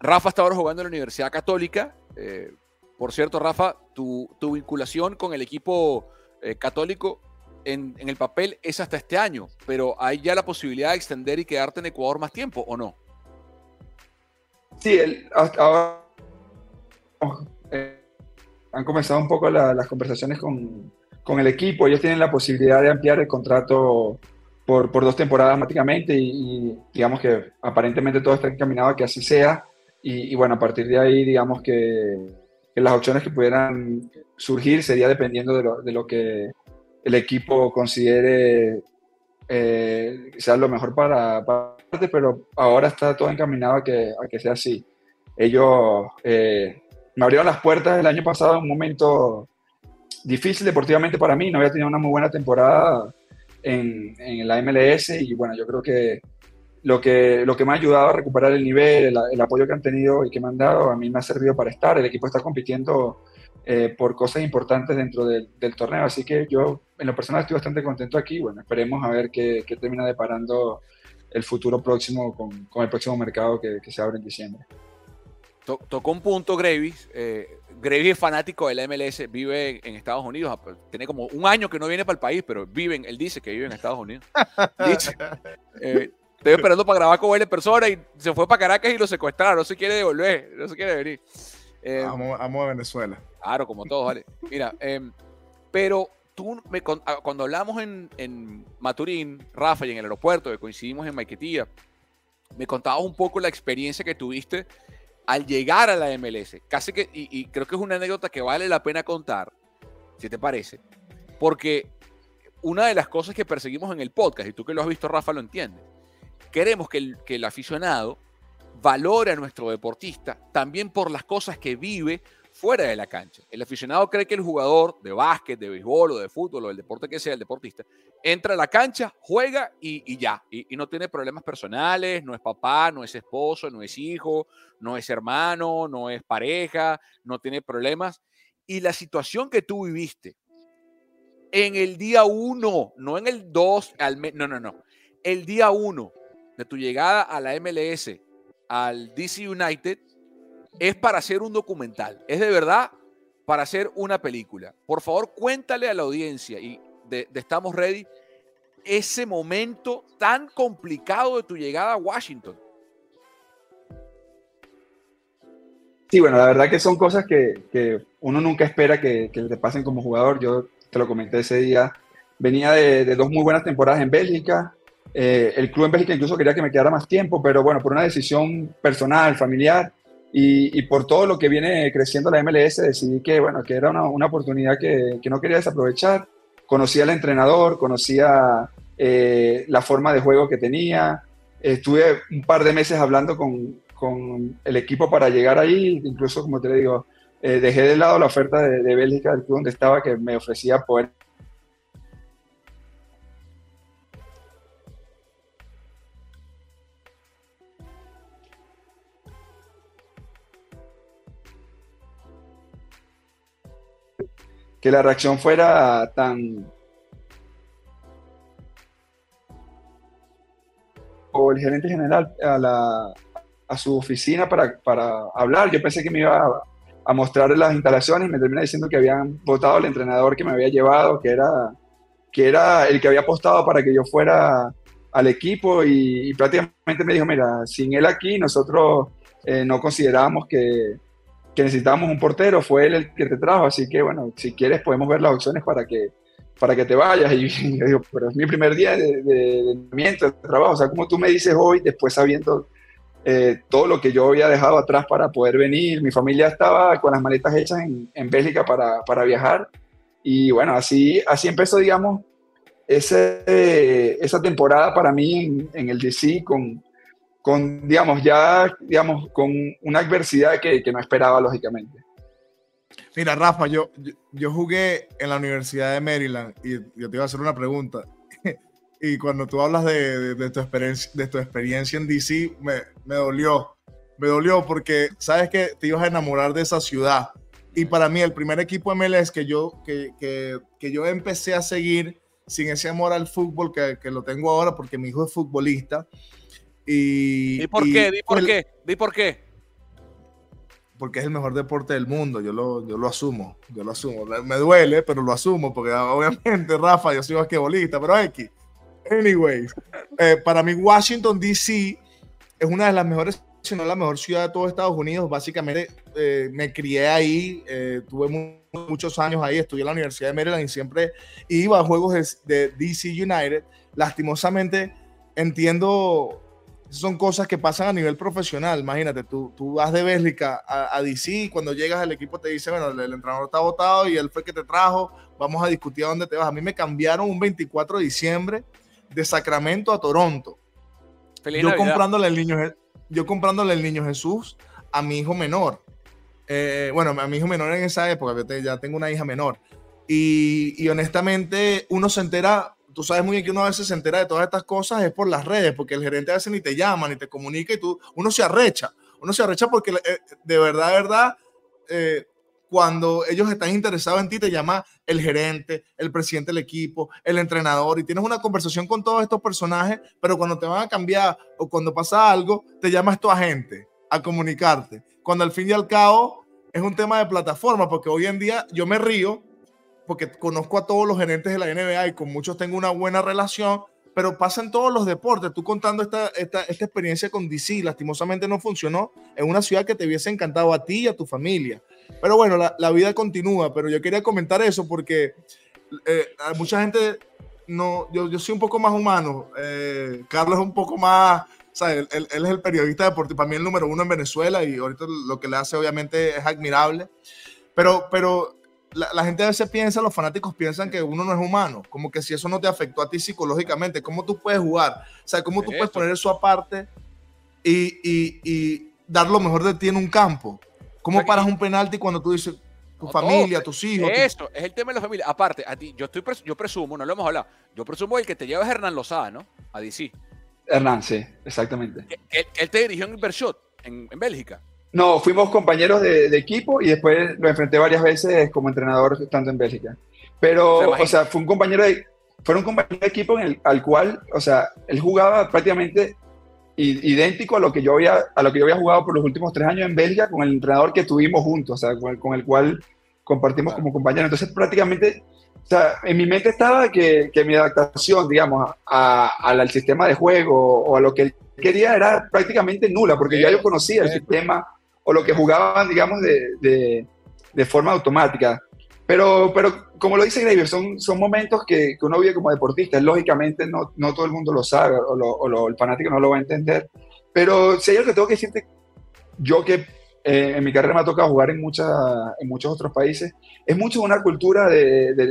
Rafa está ahora jugando en la Universidad Católica. Eh, por cierto, Rafa, tu, tu, vinculación con el equipo eh, católico en, el papel es hasta este año, pero hay ya la posibilidad de extender y quedarte en Ecuador más tiempo, ¿o no? Sí, el, hasta ahora eh, han comenzado un poco la, las conversaciones con, con, el equipo. Ellos tienen la posibilidad de ampliar el contrato por, por dos temporadas automáticamente y, digamos que aparentemente todo está encaminado a que así sea. Y, y bueno, a partir de ahí, digamos que, que, las opciones que pudieran surgir sería dependiendo de lo, de lo que el equipo considere eh, sea lo mejor para, para, pero ahora está todo encaminado a que, a que sea así. Ellos eh, me abrieron las puertas el año pasado en un momento difícil deportivamente para mí. No había tenido una muy buena temporada en, en la MLS y bueno, yo creo que lo, que lo que me ha ayudado a recuperar el nivel, el, el, apoyo que han tenido y que me han dado, a mí me ha servido para estar. El equipo está compitiendo eh, por cosas importantes dentro del, del, torneo, así que yo en lo personal estoy bastante contento aquí. Bueno, esperemos a ver qué, qué termina deparando el futuro próximo con, con el próximo mercado que, que se abre en diciembre tocó un punto Gravis. Eh, Gravis es fanático de la MLS, vive en Estados Unidos. Tiene como un año que no viene para el país, pero vive, él dice que vive en Estados Unidos. <laughs> Dice, eh, estoy esperando para grabar con él en persona y se fue para Caracas y lo secuestraron. No se quiere devolver, no se quiere venir. Eh, amo, amo, a Venezuela. Claro, como todos, vale. Mira, eh, pero tú, me, ah, cuando hablamos en, en, Maturín, Rafa, y en el aeropuerto, que coincidimos en Maiquetía, me contabas un poco la experiencia que tuviste al llegar a la MLS. Casi que, y, y, creo que es una anécdota que vale la pena contar, si te parece, porque una de las cosas que perseguimos en el podcast, y tú que lo has visto, Rafa, lo entiendes, queremos que el, que el aficionado valore a nuestro deportista también por las cosas que vive fuera de la cancha. El aficionado cree que el jugador de básquet, de béisbol o de fútbol o del deporte que sea, el deportista, entra a la cancha, juega y, ya. Y, no tiene problemas personales, no es papá, no es esposo, no es hijo, no es hermano, no es pareja, no tiene problemas. Y la situación que tú viviste en el día uno, no en el dos, al no, no, no. El día uno de tu llegada a la MLS, al DC United, es para hacer un documental. Es de verdad para hacer una película. Por favor, cuéntale a la audiencia y de, Estamos Ready ese momento tan complicado de tu llegada a Washington. Sí, bueno, la verdad que son cosas que, uno nunca espera que, que, te pasen como jugador. Yo te lo comenté ese día. Venía de, dos muy buenas temporadas en Bélgica. Eh, el club en Bélgica incluso quería que me quedara más tiempo, pero bueno, por una decisión personal, familiar, y, por todo lo que viene creciendo la MLS, decidí que, bueno, que era una, una oportunidad que, que, no quería desaprovechar. Conocía al entrenador, conocía eh, la forma de juego que tenía. Estuve un par de meses hablando con, con el equipo para llegar ahí, incluso, como te digo, eh, dejé de lado la oferta de, de Bélgica, del club donde estaba, que me ofrecía poder que la reacción fuera tan... o el gerente general a, la, a su oficina para, para, hablar. Yo pensé que me iba a, mostrar las instalaciones y me termina diciendo que habían votado al entrenador que me había llevado, que era, que era el que había apostado para que yo fuera al equipo y, prácticamente me dijo, mira, sin él aquí nosotros eh, no considerábamos que, que necesitábamos un portero, fue él el que te trajo, así que bueno, si quieres podemos ver las opciones para que, para que te vayas. Y <laughs> yo digo, pero es mi primer día de, de, de, trabajo, o sea, como tú me dices hoy, después sabiendo eh, todo lo que yo había dejado atrás para poder venir, mi familia estaba con las maletas hechas en, en Bélgica para, para, viajar, y bueno, así, así empezó, digamos, ese, esa temporada para mí en, en el DC con con, digamos, ya, digamos, con una adversidad que, que no esperaba, lógicamente. Mira, Rafa, yo, yo, jugué en la Universidad de Maryland y yo te iba a hacer una pregunta. <laughs> y cuando tú hablas de, de, tu, experiencia, de tu experiencia en DC, me, me dolió. Me dolió porque sabes que te ibas a enamorar de esa ciudad. Y para mí, el primer equipo MLS que yo, que, que, que yo empecé a seguir sin ese amor al fútbol que, que, lo tengo ahora, porque mi hijo es futbolista, y, por qué? ¿Di por qué? ¿Di por qué? Porque es el mejor deporte del mundo, yo lo, yo lo asumo, yo lo asumo. Me duele, pero lo asumo, porque <laughs> obviamente, Rafa, yo soy basquetbolista, pero X. Anyways, eh, para mí Washington, D.C. es una de las mejores, si no la mejor ciudad de todo Estados Unidos. Básicamente eh, me crié ahí, eh, tuve muchos años ahí, estudié en la Universidad de Maryland y siempre iba a juegos de, de DC United. Lastimosamente entiendo son cosas que pasan a nivel profesional. Imagínate, tú, tú vas de Bélgica a, DC y cuando llegas al equipo te dice, bueno, el, entrenador está votado y él fue el que te trajo, vamos a discutir a dónde te vas. A mí me cambiaron un 24 de diciembre de Sacramento a Toronto. yo comprándole, el niño, yo comprándole el niño Jesús a mi hijo menor. Eh, bueno, a mi hijo menor en esa época, ya tengo una hija menor. Y, y honestamente uno se entera tú sabes muy bien que uno a veces se entera de todas estas cosas es por las redes, porque el gerente a veces ni te llama, ni te comunica y tú, uno se arrecha, uno se arrecha porque eh, de verdad, de verdad, eh, cuando ellos están interesados en ti, te llama el gerente, el presidente del equipo, el entrenador, y tienes una conversación con todos estos personajes, pero cuando te van a cambiar o cuando pasa algo, te llama tu agente a comunicarte. Cuando al fin y al cabo es un tema de plataforma, porque hoy en día yo me río porque conozco a todos los gerentes de la NBA y con muchos tengo una buena relación, pero pasa en todos los deportes. Tú contando esta, esta, esta experiencia con DC, lastimosamente no funcionó en una ciudad que te hubiese encantado a ti y a tu familia. Pero bueno, la, la vida continúa, pero yo quería comentar eso porque eh, mucha gente, no, yo, yo soy un poco más humano, eh, Carlos es un poco más, o sea, él, él, es el periodista deportivo, para mí el número uno en Venezuela y ahorita lo que le hace obviamente es admirable, pero, pero la, gente a veces piensa, los fanáticos piensan que uno no es humano, como que si eso no te afectó a ti psicológicamente, ¿cómo tú puedes jugar? O sea, ¿cómo tú puedes poner eso aparte y, y, y, dar lo mejor de ti en un campo? ¿Cómo O sea, paras un penalti cuando tú dices tu No, familia, todo. tus hijos? tu- Eso, es el tema de la familia. Aparte, a ti, yo estoy pres- yo presumo, no lo hemos hablado, yo presumo el que te lleva es Hernán Lozada, ¿no? A DC. Hernán, sí, exactamente. Él, él te dirigió en Bershot, en, en Bélgica. No, fuimos compañeros de, de equipo y después lo enfrenté varias veces como entrenador estando en Bélgica. Pero, o sea, fue un compañero de, fue un compañero de equipo en el, al cual, o sea, él jugaba prácticamente idéntico a lo que yo había, a lo que yo había jugado por los últimos tres años en Bélgica con el entrenador que tuvimos juntos, o sea, con el, con el cual compartimos como compañeros. Entonces, prácticamente, o sea, en mi mente estaba que, que mi adaptación, digamos, a- al, al sistema de juego o a lo que él quería era prácticamente nula, porque ya yo conocía el sistema o lo que jugaban, digamos, de, de, de forma automática. Pero, pero como lo dice Graver, son, son momentos que, que uno vive como deportista. Lógicamente no, no todo el mundo lo sabe o, lo- o lo- el fanático no lo va a entender. Pero si hay algo que tengo que decirte, yo que eh, en mi carrera me ha tocado jugar en, muchas en muchos otros países, es mucho una cultura de, de,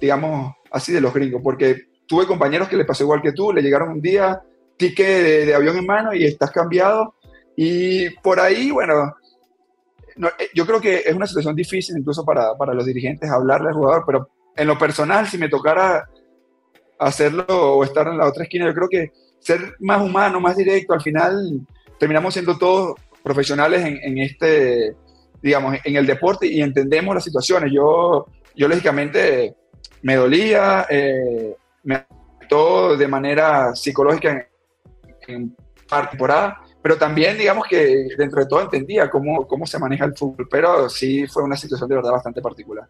digamos, así de los gringos, porque tuve compañeros que le pasó igual que tú, le llegaron un día, ticket de, de avión en mano y estás cambiado. Y por ahí, bueno, no, eh, yo creo que es una situación difícil incluso para, para los dirigentes hablarle al jugador, pero en lo personal, si me tocara hacerlo o estar en la otra esquina, yo creo que ser más humano, más directo, al final terminamos siendo todos profesionales en, este, digamos, en el deporte y entendemos las situaciones. Yo, yo lógicamente me dolía, eh, me afectó de manera psicológica en, en temporada, pero también digamos que dentro de todo entendía cómo, cómo se maneja el fútbol, pero sí fue una situación de verdad bastante particular.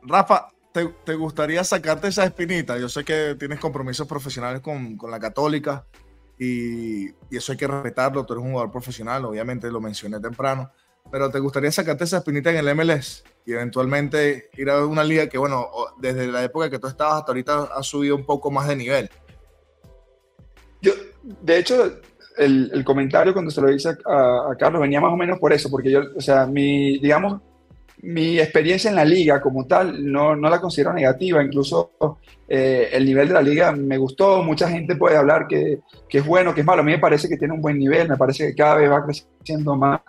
Rafa, ¿te, te gustaría sacarte esa espinita? Yo sé que tienes compromisos profesionales con, con la Católica y, y eso hay que respetarlo. Tú eres un jugador profesional, obviamente lo mencioné temprano, pero ¿te gustaría sacarte esa espinita en el MLS y eventualmente ir a una liga que, bueno, desde la época que tú estabas hasta ahorita ha subido un poco más de nivel? Yo, de hecho, el, comentario cuando se lo hice a, Carlos venía más o menos por eso, porque yo, o sea, mi, digamos, mi experiencia en la liga como tal no, no la considero negativa, incluso eh, el nivel de la liga me gustó, mucha gente puede hablar que, que es bueno, que es malo, a mí me parece que tiene un buen nivel, me parece que cada vez va creciendo más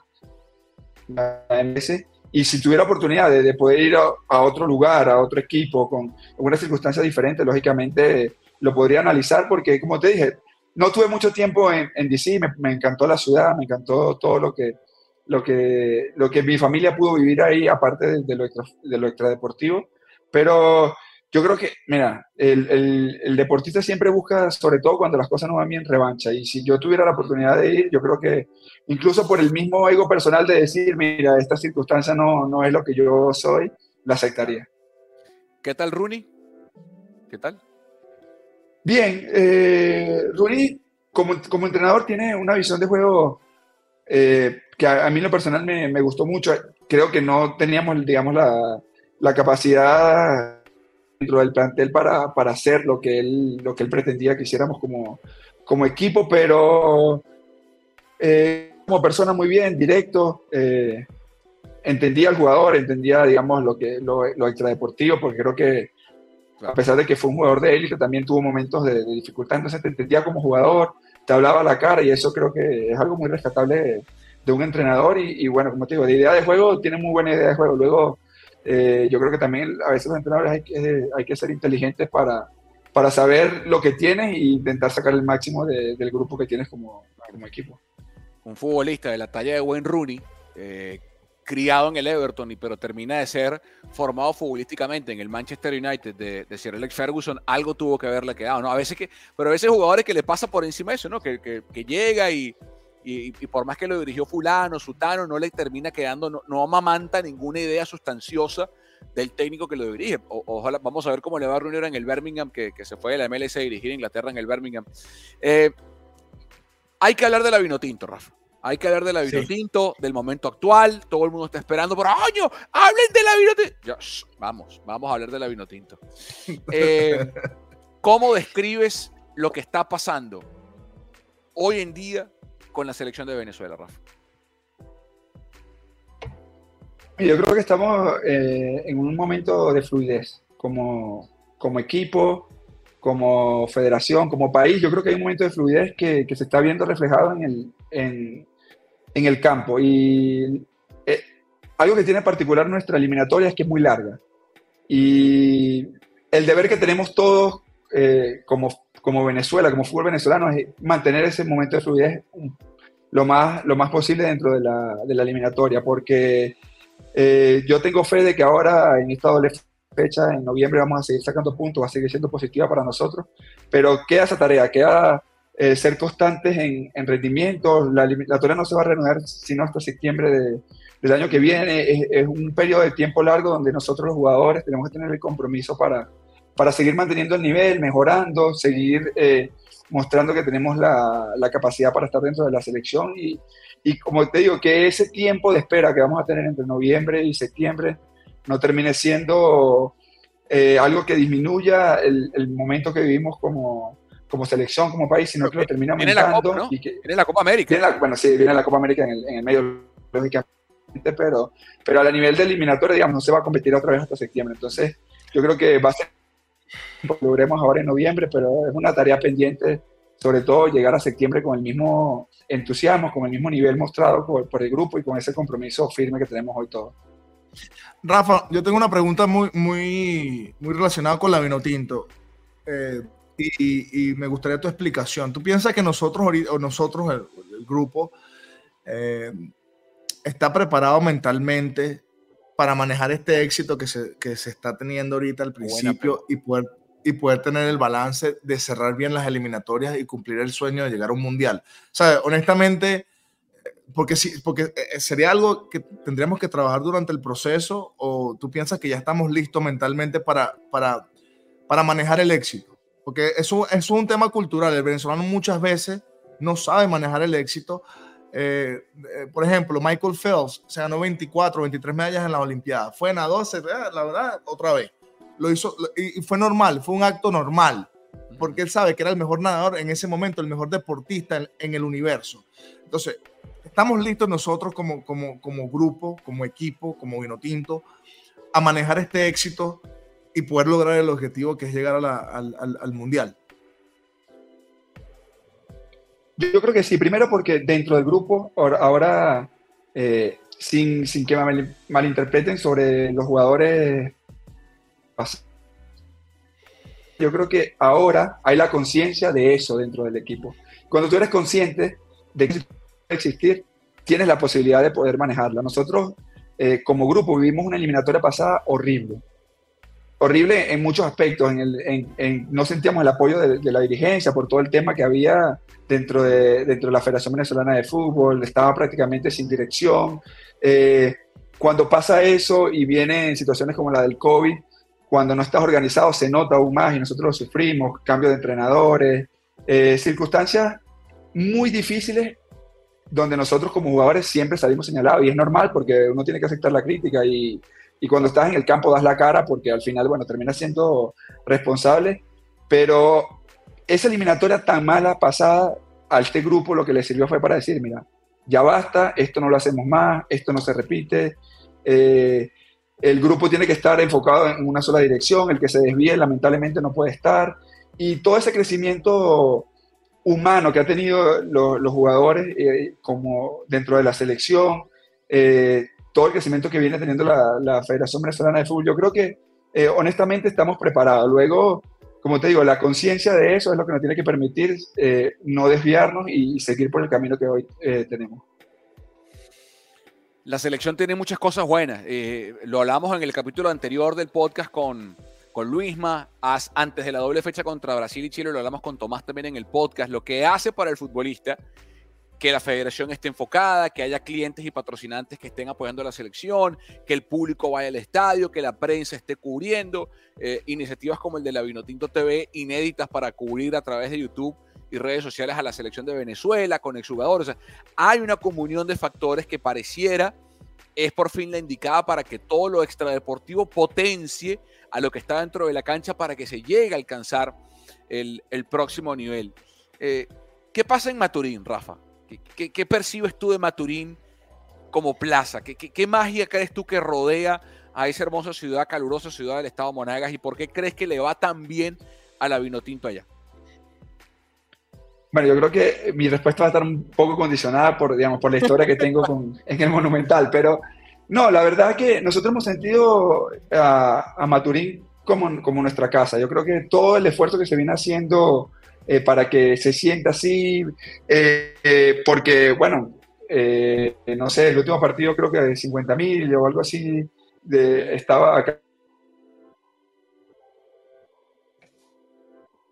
y si tuviera oportunidad de, de poder ir a, a otro lugar, a otro equipo, con alguna circunstancia diferente, lógicamente lo podría analizar, porque como te dije, no tuve mucho tiempo en, en DC, me, encantó la ciudad, me encantó todo lo que, lo que, lo que mi familia pudo vivir ahí, aparte de, lo, extra, de lo extradeportivo. Pero yo creo que, mira, el, el, el, deportista siempre busca, sobre todo cuando las cosas no van bien, revancha. Y si yo tuviera la oportunidad de ir, yo creo que incluso por el mismo ego personal de decir, mira, esta circunstancia no, no es lo que yo soy, la aceptaría. ¿Qué tal, Rooney? ¿Qué tal? Bien, eh, como, como, entrenador tiene una visión de juego eh, que a, a, mí lo personal me, me, gustó mucho. Creo que no teníamos, digamos, la, la capacidad dentro del plantel para, para, hacer lo que, él, lo que él pretendía que hiciéramos como, como equipo, pero eh, como persona muy bien, directo, eh, entendía al jugador, entendía, digamos, lo, que, lo, lo extradeportivo, porque creo que a pesar de que fue un jugador de élite, también tuvo momentos de, dificultad, entonces te entendía como jugador, te hablaba a la cara y eso creo que es algo muy rescatable de, un entrenador y, y, bueno, como te digo, de idea de juego, tiene muy buena idea de juego, luego eh, yo creo que también a veces los entrenadores hay que, hay que ser inteligentes para, para saber lo que tienes e intentar sacar el máximo de, del grupo que tienes como, como, equipo. Un futbolista de la talla de Wayne Rooney, eh, criado en el Everton, pero termina de ser formado futbolísticamente en el Manchester United de, de Sir Alex Ferguson, algo tuvo que haberle quedado, ¿no? A veces que, pero a veces jugadores que le pasa por encima eso, ¿no? Que, que, llega y, y, y, por más que lo dirigió fulano, sutano, no le termina quedando, no, no amamanta ninguna idea sustanciosa del técnico que lo dirige. Ojalá, vamos a ver cómo le va a reunir en el Birmingham, que, que, se fue de la MLS a dirigir a Inglaterra en el Birmingham. Eh, hay que hablar de la Vinotinto, Rafa. Hay que hablar de la Vinotinto, sí. del momento actual. Todo el mundo está esperando, pero ¡año! ¡Hablen de la Vinotinto! Vamos, vamos a hablar de la Vinotinto. <laughs> Eh, ¿Cómo describes lo que está pasando hoy en día con la selección de Venezuela, Rafa? Yo creo que estamos eh, en un momento de fluidez como, como equipo, como federación, como país. Yo creo que hay un momento de fluidez que, que se está viendo reflejado en, el, en, en el campo. Y eh, algo que tiene particular nuestra eliminatoria es que es muy larga. Y el deber que tenemos todos eh, como, como Venezuela, como fútbol venezolano, es mantener ese momento de fluidez lo más, lo más posible dentro de la, de la eliminatoria, porque eh, yo tengo fe de que ahora en esta doble fecha, en noviembre, vamos a seguir sacando puntos, va a seguir siendo positiva para nosotros, pero queda esa tarea, queda eh, ser constantes en, en rendimiento, la eliminatoria no se va a reanudar sino hasta septiembre de, del año que viene, es, es, un periodo de tiempo largo donde nosotros los jugadores tenemos que tener el compromiso para, para seguir manteniendo el nivel, mejorando, seguir eh, mostrando que tenemos la, la, capacidad para estar dentro de la selección. Y, y, como te digo, que ese tiempo de espera que vamos a tener entre noviembre y septiembre no termine siendo eh, algo que disminuya el, el, momento que vivimos como, como selección, como país, sino que lo aumentando. Viene la Copa, ¿no? y que, viene la Copa América. La, bueno, sí, viene la Copa América en el, en el medio, lógicamente, pero, pero a nivel de eliminatoria, digamos, no se va a competir otra vez hasta septiembre. Entonces, yo creo que va a ser lo veremos ahora en noviembre, pero es una tarea pendiente, sobre todo llegar a septiembre con el mismo entusiasmo, con el mismo nivel mostrado por, por el grupo y con ese compromiso firme que tenemos hoy todos. Rafa, yo tengo una pregunta muy, muy, muy relacionada con la Vinotinto. Eh, y, y, me gustaría tu explicación. ¿Tú piensas que nosotros, o nosotros el, el grupo, eh, está preparado mentalmente para manejar este éxito que se, que se está teniendo ahorita al principio y poder, y poder tener el balance de cerrar bien las eliminatorias y cumplir el sueño de llegar a un mundial. O sea, honestamente, porque, sí, porque eh, sería algo que tendríamos que trabajar durante el proceso o tú piensas que ya estamos listos mentalmente para, para, para manejar el éxito. Porque eso, eso es un tema cultural. El venezolano muchas veces no sabe manejar el éxito eh, eh, por ejemplo, Michael Phelps se ganó 24, 23 medallas en las Olimpiadas. Fue en a 12, la verdad, otra vez. Lo hizo y fue normal, fue un acto normal, porque él sabe que era el mejor nadador en ese momento, el mejor deportista en, en el universo. Entonces, estamos listos nosotros como, como, como grupo, como equipo, como Vinotinto, a manejar este éxito y poder lograr el objetivo que es llegar al, al, al Mundial. Yo creo que sí, primero porque dentro del grupo, ahora, eh, sin, sin, que me malinterpreten sobre los jugadores, yo creo que ahora hay la conciencia de eso dentro del equipo. Cuando tú eres consciente de que existir, tienes la posibilidad de poder manejarla. Nosotros, eh, como grupo, vivimos una eliminatoria pasada horrible horrible en muchos aspectos. En el, en, en, no sentíamos el apoyo de, de, la dirigencia por todo el tema que había dentro de, dentro de la Federación Venezolana de Fútbol, estaba prácticamente sin dirección. Eh, cuando pasa eso y vienen situaciones como la del COVID, cuando no estás organizado se nota aún más y nosotros lo sufrimos, cambio de entrenadores, eh, circunstancias muy difíciles donde nosotros como jugadores siempre salimos señalados y es normal porque uno tiene que aceptar la crítica y, y cuando estás en el campo das la cara porque al final, bueno, terminas siendo responsable, pero esa eliminatoria tan mala pasada a este grupo lo que le sirvió fue para decir, mira, ya basta, esto no lo hacemos más, esto no se repite, eh, el grupo tiene que estar enfocado en una sola dirección, el que se desvíe lamentablemente no puede estar, y todo ese crecimiento humano que ha tenido los, los jugadores eh, como dentro de la selección, eh, todo el crecimiento que viene teniendo la, la Federación Venezolana de Fútbol. Yo creo que eh, honestamente estamos preparados. Luego, como te digo, la conciencia de eso es lo que nos tiene que permitir eh, no desviarnos y seguir por el camino que hoy eh, tenemos. La selección tiene muchas cosas buenas. Lo hablamos en el capítulo anterior del podcast con, con Luisma, antes de la doble fecha contra Brasil y Chile, lo hablamos con Tomás también en el podcast. Lo que hace para el futbolista que la federación esté enfocada, que haya clientes y patrocinantes que estén apoyando a la selección, que el público vaya al estadio, que la prensa esté cubriendo, eh, iniciativas como el de la Vinotinto TV, inéditas para cubrir a través de YouTube y redes sociales a la selección de Venezuela, con exjugadores. O sea, hay una comunión de factores que pareciera es por fin la indicada para que todo lo extradeportivo potencie a lo que está dentro de la cancha para que se llegue a alcanzar el, próximo nivel. Eh, ¿Qué pasa en Maturín, Rafa? ¿Qué, qué, percibes tú de Maturín como plaza? ¿Qué, ¿Qué, magia crees tú que rodea a esa hermosa ciudad, calurosa ciudad del estado de Monagas? ¿Y por qué crees que le va tan bien a la Vinotinto allá? Bueno, yo creo que mi respuesta va a estar un poco condicionada por, digamos, por la historia que tengo con, <laughs> en el Monumental, pero no, la verdad que nosotros hemos sentido a, a Maturín como, como, nuestra casa. Yo creo que todo el esfuerzo que se viene haciendo eh, para que se sienta así, eh, eh, porque, bueno, no sé, el último partido creo que de 50 mil o algo así, estaba acá.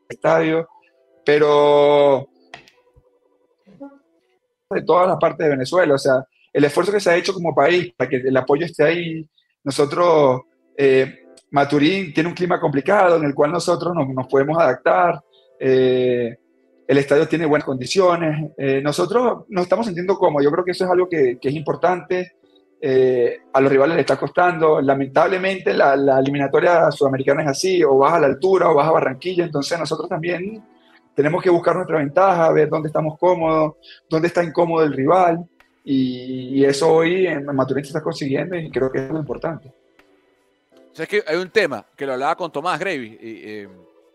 Estadio, pero de todas las partes de Venezuela, o sea, el esfuerzo que se ha hecho como país para que el apoyo esté ahí, nosotros, Maturín tiene un clima complicado en el cual nosotros nos, nos podemos adaptar, eh, el estadio tiene buenas condiciones, eh, nosotros nos estamos sintiendo cómodos, yo creo que eso es algo que, es importante, eh, a los rivales les está costando, lamentablemente la, la, eliminatoria sudamericana es así, o vas a la altura o vas a Barranquilla, entonces nosotros también tenemos que buscar nuestra ventaja, ver dónde estamos cómodos, dónde está incómodo el rival, y, y eso hoy en Maturín se está consiguiendo y creo que es lo importante. O sea, es que hay un tema que lo hablaba con Tomás Gravy, y, eh,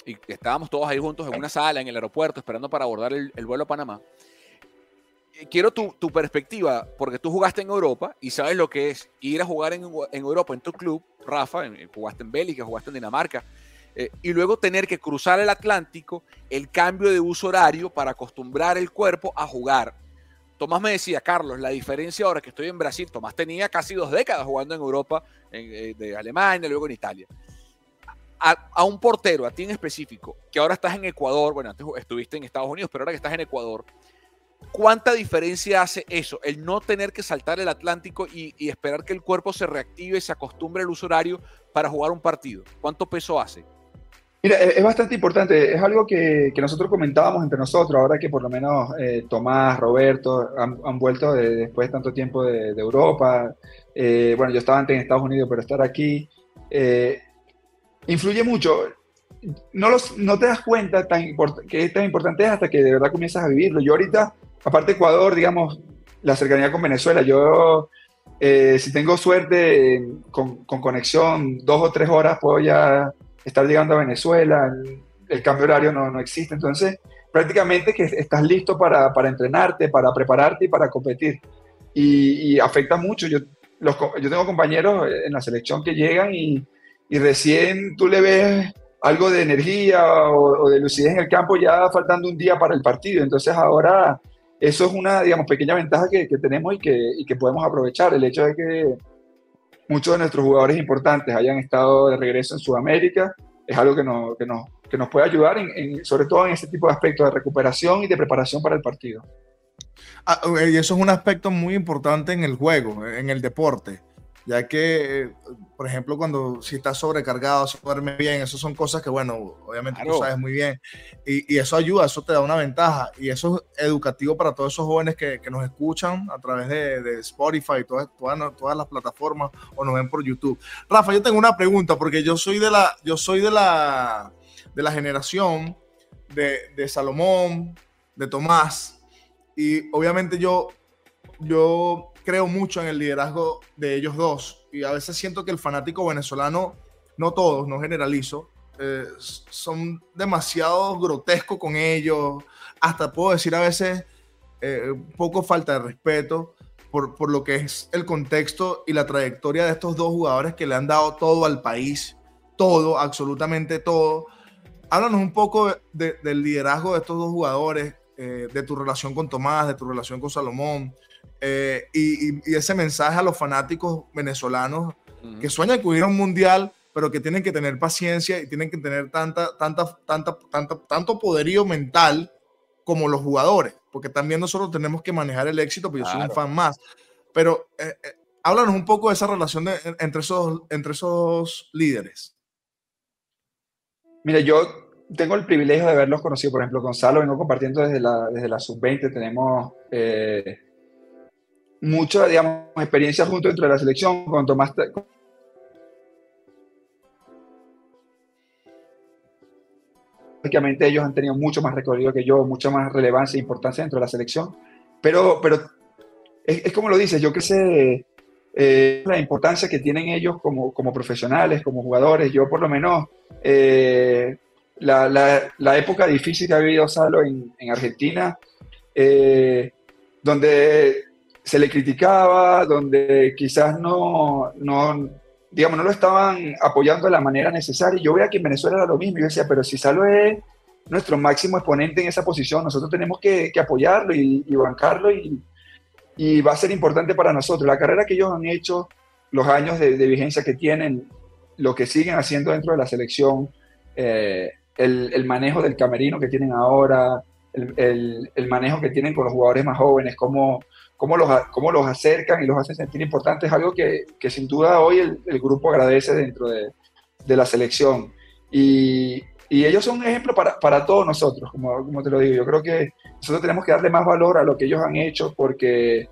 y estábamos todos ahí juntos en una sala en el aeropuerto esperando para abordar el, el vuelo a Panamá. Quiero tu, tu, perspectiva, porque tú jugaste en Europa y sabes lo que es ir a jugar en, en Europa en tu club, Rafa, en, jugaste en Bélgica, jugaste en Dinamarca, eh, y luego tener que cruzar el Atlántico, el cambio de uso horario para acostumbrar el cuerpo a jugar. Tomás me decía, Carlos, la diferencia ahora que estoy en Brasil, Tomás tenía casi dos décadas jugando en Europa, en, eh, de Alemania, luego en Italia a, un portero, a ti en específico, que ahora estás en Ecuador, bueno, antes estuviste en Estados Unidos, pero ahora que estás en Ecuador, ¿cuánta diferencia hace eso? El no tener que saltar el Atlántico y, y esperar que el cuerpo se reactive, se acostumbre al uso horario para jugar un partido. ¿Cuánto peso hace? Mira, es bastante importante, es algo que, que, nosotros comentábamos entre nosotros, ahora que por lo menos eh, Tomás, Roberto han, han vuelto de, después de tanto tiempo de, Europa, eh, bueno, yo estaba antes en Estados Unidos, pero estar aquí, eh, influye mucho. No, los, no te das cuenta tan que es tan importante hasta que de verdad comienzas a vivirlo. Yo ahorita, aparte de Ecuador, digamos, la cercanía con Venezuela, yo si tengo suerte con, con, conexión, dos o tres horas puedo ya estar llegando a Venezuela, el, el cambio horario no, no, existe, entonces prácticamente que estás listo para, para entrenarte, para prepararte y para competir. Y, y afecta mucho. Yo, los, yo tengo compañeros en la selección que llegan y, y recién tú le ves algo de energía o, o, de lucidez en el campo ya faltando un día para el partido. Entonces ahora eso es una, digamos, pequeña ventaja que, que tenemos y que, y que, podemos aprovechar. El hecho de que muchos de nuestros jugadores importantes hayan estado de regreso en Sudamérica es algo que, no, que, que nos puede ayudar, en, en, sobre todo en ese tipo de aspectos de recuperación y de preparación para el partido. Ah, y eso es un aspecto muy importante en el juego, en el deporte ya que, por ejemplo, cuando si estás sobrecargado, si duerme bien, eso son cosas que, bueno, obviamente claro. tú sabes muy bien, y, y, eso ayuda, eso te da una ventaja, y eso es educativo para todos esos jóvenes que, que nos escuchan a través de, de Spotify todas, todas, todas, las plataformas o nos ven por YouTube. Rafa, yo tengo una pregunta, porque yo soy de la, yo soy de la, de la generación de, de Salomón, de Tomás, y obviamente yo, yo creo mucho en el liderazgo de ellos dos y a veces siento que el fanático venezolano, no todos, no generalizo, eh, son demasiado grotescos con ellos, hasta puedo decir a veces eh, poco falta de respeto por, por, lo que es el contexto y la trayectoria de estos dos jugadores que le han dado todo al país, todo, absolutamente todo. Háblanos un poco de, del liderazgo de estos dos jugadores, eh, de tu relación con Tomás, de tu relación con Salomón, eh, y, y, ese mensaje a los fanáticos venezolanos uh -huh. que sueñan con ir a un mundial, pero que tienen que tener paciencia y tienen que tener tanta, tanta, tanta, tanta, tanto poderío mental como los jugadores, porque también nosotros tenemos que manejar el éxito, porque claro. yo soy un fan más. Pero eh, eh, háblanos un poco de esa relación de, entre, esos, entre esos líderes. Mira, yo tengo el privilegio de haberlos conocido, por ejemplo, Gonzalo, vengo compartiendo desde la, desde la sub-20, tenemos eh, mucha, digamos, experiencia junto dentro de la selección, con Tomás. Prácticamente ellos han tenido mucho más recorrido que yo, mucha más relevancia e importancia dentro de la selección, pero, pero es, es como lo dices, yo que eh, la importancia que tienen ellos como, como profesionales, como jugadores, yo por lo menos... Eh, la, la, época difícil que ha vivido Salo en, en Argentina, eh, donde se le criticaba, donde quizás no, no, digamos, no lo estaban apoyando de la manera necesaria. Yo veía que en Venezuela era lo mismo. Yo decía, pero si Salo es nuestro máximo exponente en esa posición, nosotros tenemos que, apoyarlo y, bancarlo y, va a ser importante para nosotros. La carrera que ellos han hecho, los años de, vigencia que tienen, lo que siguen haciendo dentro de la selección, eh, el, el, manejo del camerino que tienen ahora, el, el, manejo que tienen con los jugadores más jóvenes, cómo, cómo, los, cómo los acercan y los hacen sentir importantes, es algo que, que sin duda hoy el, el, grupo agradece dentro de, de la selección. Y, y, ellos son un ejemplo para, para todos nosotros, como, como, te lo digo. Yo creo que nosotros tenemos que darle más valor a lo que ellos han hecho porque,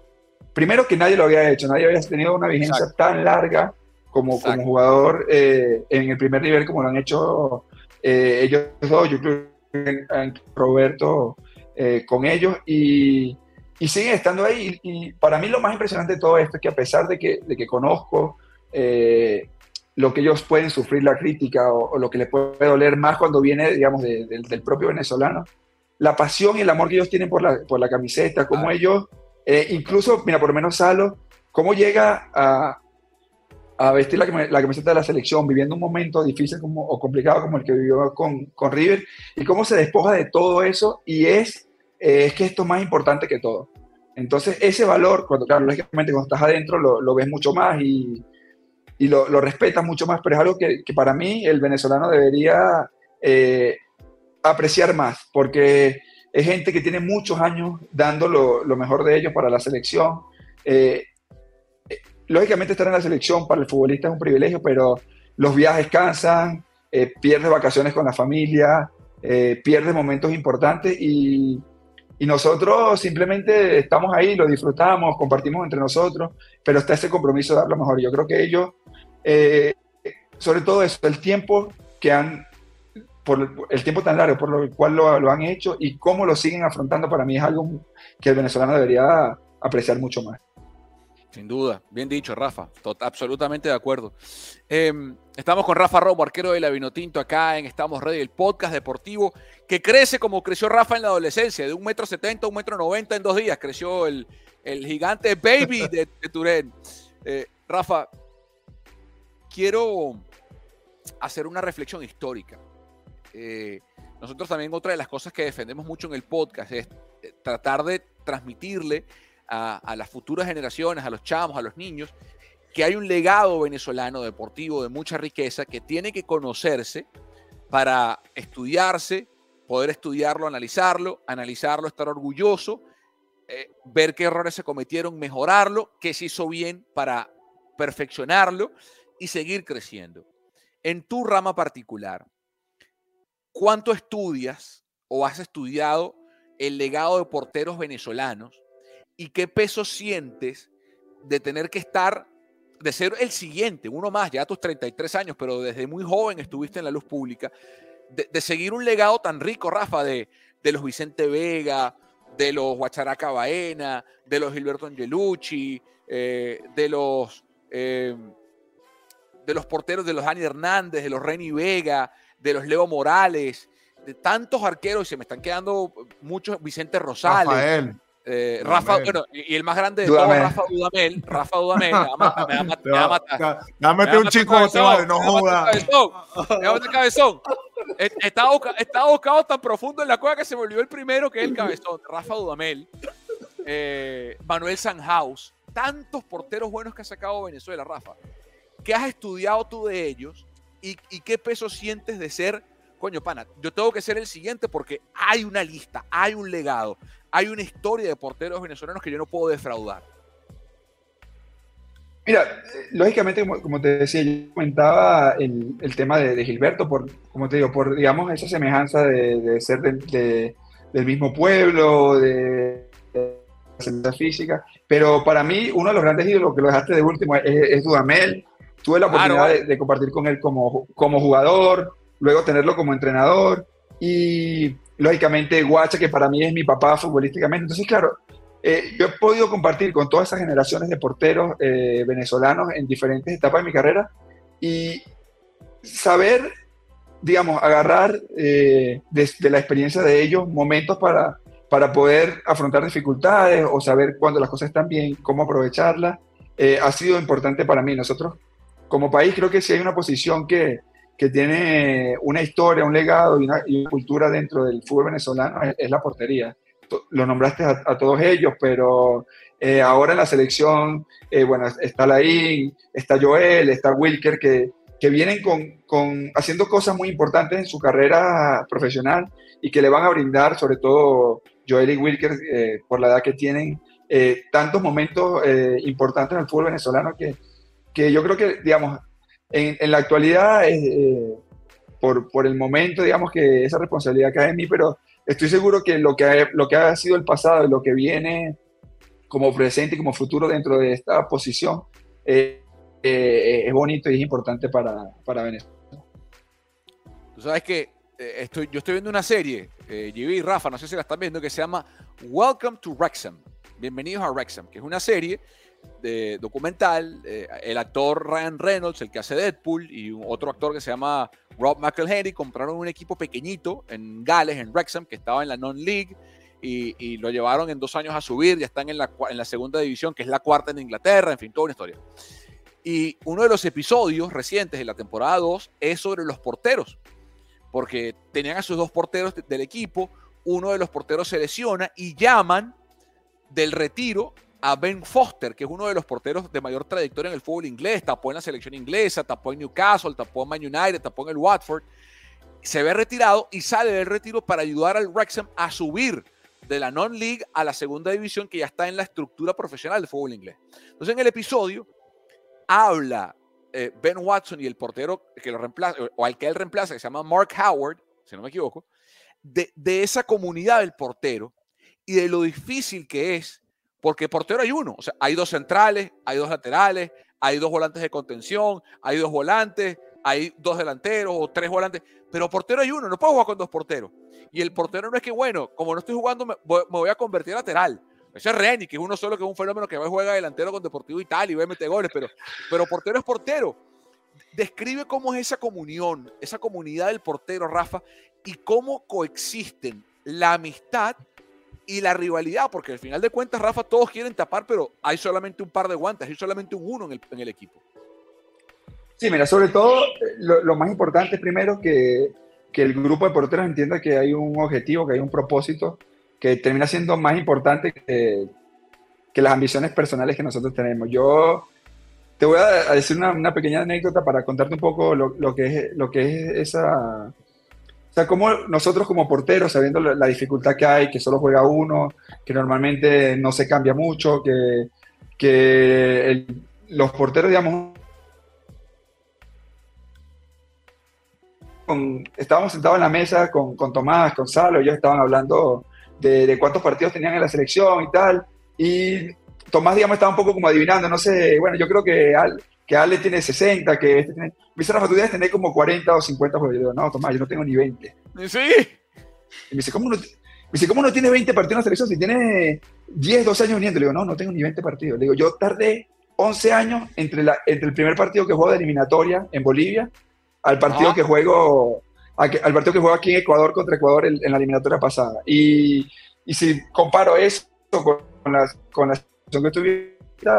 primero que nadie lo había hecho, nadie había tenido una vigencia tan larga como, como jugador eh, en el primer nivel como lo han hecho eh, ellos dos, yo creo que Roberto eh, con ellos y, y, siguen estando ahí. Y, para mí lo más impresionante de todo esto es que a pesar de que, de que conozco eh, lo que ellos pueden sufrir la crítica o, lo que les puede doler más cuando viene, digamos, del propio venezolano, la pasión y el amor que ellos tienen por la, por la camiseta, como ellos, incluso, mira, por lo menos Salo, cómo llega a, a vestir la, la, camiseta de la selección, viviendo un momento difícil como, o complicado como el que vivió con, con River, y cómo se despoja de todo eso, y es, eh, es que esto es más importante que todo. Entonces, ese valor, cuando, claro, lógicamente cuando estás adentro lo, ves mucho más y, lo, lo, respetas mucho más, pero es algo que, para mí el venezolano debería eh, apreciar más, porque es gente que tiene muchos años dando lo, mejor de ellos para la selección. Eh, lógicamente estar en la selección para el futbolista es un privilegio, pero los viajes cansan, eh, vacaciones con la familia, eh, pierdes momentos importantes y, y, nosotros simplemente estamos ahí, lo disfrutamos, compartimos entre nosotros, pero está ese compromiso de dar lo mejor. Yo creo que ellos, eh, sobre todo eso, el tiempo que han, por el tiempo tan largo por lo cual lo, lo han hecho y cómo lo siguen afrontando, para mí es algo que el venezolano debería apreciar mucho más. Sin duda, bien dicho, Rafa. absolutamente de acuerdo. Em, estamos con Rafa Romo, arquero de la Vinotinto, acá en Estamos Ready, el podcast deportivo que crece como creció Rafa en la adolescencia, de un metro setenta a un metro noventa en dos días. Creció el, gigante baby de, de Turén. Eh, Rafa, quiero hacer una reflexión histórica. Eh, nosotros también otra de las cosas que defendemos mucho en el podcast es eh, tratar de transmitirle a, las futuras generaciones, a los chamos, a los niños, que hay un legado venezolano deportivo de mucha riqueza que tiene que conocerse para estudiarse, poder estudiarlo, analizarlo, analizarlo, estar orgulloso, eh, ver qué errores se cometieron, mejorarlo, qué se hizo bien para perfeccionarlo y seguir creciendo. En tu rama particular, ¿cuánto estudias o has estudiado el legado de porteros venezolanos y qué peso sientes de tener que estar, de ser el siguiente, uno más, ya a tus 33 años, pero desde muy joven estuviste en la luz pública, de, seguir un legado tan rico, Rafa, de, de, los Vicente Vega, de los Guacharaca Baena, de los Gilberto Angelucci, eh, de los... Eh, de los porteros de los Dani Hernández, de los Reni Vega, de los Leo Morales, de tantos arqueros, y se me están quedando muchos, Vicente Rosales. Eh, Rafa, bueno, y el más grande de todos, Rafa Dudamel. Rafa Dudamel, me va a matar. Me va a matar. Dame un chico, no joda. Me cabezón. Estaba, estaba buscado tan profundo en la cueva que se volvió el primero que es el cabezón. Rafa Dudamel, eh, Manuel Sanhaus, tantos porteros buenos que ha sacado Venezuela, Rafa. ¿Qué has estudiado tú de ellos y, y qué peso sientes de ser coño, pana, yo tengo que ser el siguiente porque hay una lista, hay un legado, hay una historia de porteros venezolanos que yo no puedo defraudar. Mira, lógicamente, como, te decía, yo comentaba el, el tema de, Gilberto, por, como te digo, por, digamos, esa semejanza de, ser del mismo pueblo, de, la física, pero para mí uno de los grandes ídolos que lo dejaste de último es, Dudamel. Tuve la oportunidad de, compartir con él como, como jugador, luego tenerlo como entrenador y lógicamente Guacha, que para mí es mi papá futbolísticamente. Entonces, claro, eh, yo he podido compartir con todas esas generaciones de porteros eh, venezolanos en diferentes etapas de mi carrera y saber digamos, agarrar desde de la experiencia de ellos momentos para, para poder afrontar dificultades o saber cuando las cosas están bien, cómo aprovecharlas, ha sido importante para mí. Nosotros, como país, creo que si hay una posición que, que tiene una historia, un legado y una, cultura dentro del fútbol venezolano es, la portería. Lo nombraste a, todos ellos, pero eh, ahora en la selección, eh, bueno, está Laín, está Joel, está Wilker, que, que vienen con, con, haciendo cosas muy importantes en su carrera profesional y que le van a brindar, sobre todo Joel y Wilker, eh, por la edad que tienen, tantos momentos importantes en el fútbol venezolano que, que yo creo que, digamos, en, la actualidad, eh, por, por, el momento, digamos que esa responsabilidad cae en mí, pero estoy seguro que lo que, ha, lo que ha sido el pasado y lo que viene como presente y como futuro dentro de esta posición eh, eh, es bonito y es importante para, para Venezuela. Tú sabes que estoy, yo estoy viendo una serie, eh, y Rafa, no sé si la están viendo, que se llama Welcome to Wrexham. Bienvenidos a Wrexham, que es una serie documental, eh, el actor Ryan Reynolds, el que hace Deadpool, y otro actor que se llama Rob McElhenney, compraron un equipo pequeñito en Gales, en Wrexham, que estaba en la Non-League, y, lo llevaron en dos años a subir, ya están en la, en la segunda división, que es la cuarta en Inglaterra, en fin, toda una historia. Y uno de los episodios recientes de la temporada 2 es sobre los porteros, porque tenían a sus dos porteros del equipo, uno de los porteros se lesiona y llaman del retiro a Ben Foster, que es uno de los porteros de mayor trayectoria en el fútbol inglés, tapó en la selección inglesa, tapó en Newcastle, tapó en Man United, tapó en el Watford, se ve retirado y sale del retiro para ayudar al Wrexham a subir de la non-league a la segunda división que ya está en la estructura profesional del fútbol inglés. Entonces en el episodio habla eh, Ben Watson y el portero que lo reemplaza, o al que él reemplaza, que se llama Mark Howard, si no me equivoco, de, de esa comunidad del portero y de lo difícil que es porque portero hay uno. O sea, hay dos centrales, hay dos laterales, hay dos volantes de contención, hay dos volantes, hay dos delanteros o tres volantes, pero portero hay uno, no puedo jugar con dos porteros. Y el portero no es que, bueno, como no estoy jugando, me voy, a convertir a lateral. Ese es Reni, que es uno solo, que es un fenómeno que va a juega delantero con Deportivo Italia y va a meter goles, pero, pero portero es portero. Describe cómo es esa comunión, esa comunidad del portero, Rafa, y cómo coexisten la amistad y la rivalidad, porque al final de cuentas, Rafa, todos quieren tapar, pero hay solamente un par de guantes, hay solamente un uno en el, en el equipo. Sí, mira, sobre todo lo, más importante primero que, que, el grupo de porteros entienda que hay un objetivo, que hay un propósito que termina siendo más importante que, que las ambiciones personales que nosotros tenemos. Yo te voy a decir una, una pequeña anécdota para contarte un poco lo, lo, que, es, lo que es esa, o sea, como nosotros como porteros, sabiendo la dificultad que hay, que solo juega uno, que normalmente no se cambia mucho, que, que los porteros, digamos, estábamos sentados en la mesa con, con, Tomás, con Salo, ellos estaban hablando de, de, cuántos partidos tenían en la selección y tal, y Tomás, digamos, estaba un poco como adivinando, no sé, bueno, yo creo que que Ale tiene 60, que este tiene... Me dice, Rafa, tú debes tener como 40 o 50 juegos. Yo digo, no, Tomás, yo no tengo ni 20. ¿Sí? Y me dice, ¿cómo no, me dice, ¿cómo no tiene 20 partidos en la selección si tiene 10, 12 años viniendo? Le digo, no, no tengo ni 20 partidos. Le digo, yo tardé 11 años entre, la, entre el primer partido que juego de eliminatoria en Bolivia al partido que juego al partido que juego aquí en Ecuador contra Ecuador en, la eliminatoria pasada. Y, y, si comparo eso con, la, con la situación que estuve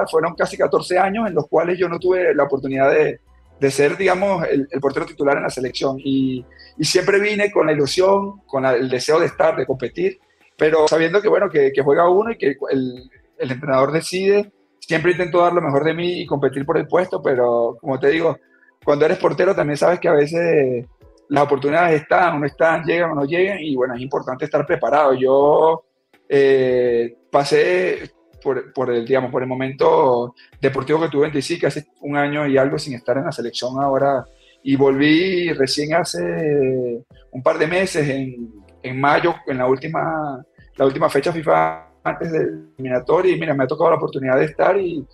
fueron casi 14 años en los cuales yo no tuve la oportunidad de, de ser, digamos, el, portero titular en la selección. Y, y, siempre vine con la ilusión, con el deseo de estar, de competir, pero sabiendo que, bueno, que, que juega uno y que el, el, entrenador decide, siempre intento dar lo mejor de mí y competir por el puesto, pero como te digo, cuando eres portero también sabes que a veces las oportunidades están o no están, llegan o no llegan, y bueno, es importante estar preparado. Yo eh, pasé por, el, digamos, por el momento deportivo que tuve en DC, que hace un año y algo sin estar en la selección ahora, y volví recién hace un par de meses, en, en mayo, en la última, la última fecha FIFA antes del eliminatorio, y mira, me ha tocado la oportunidad de estar y,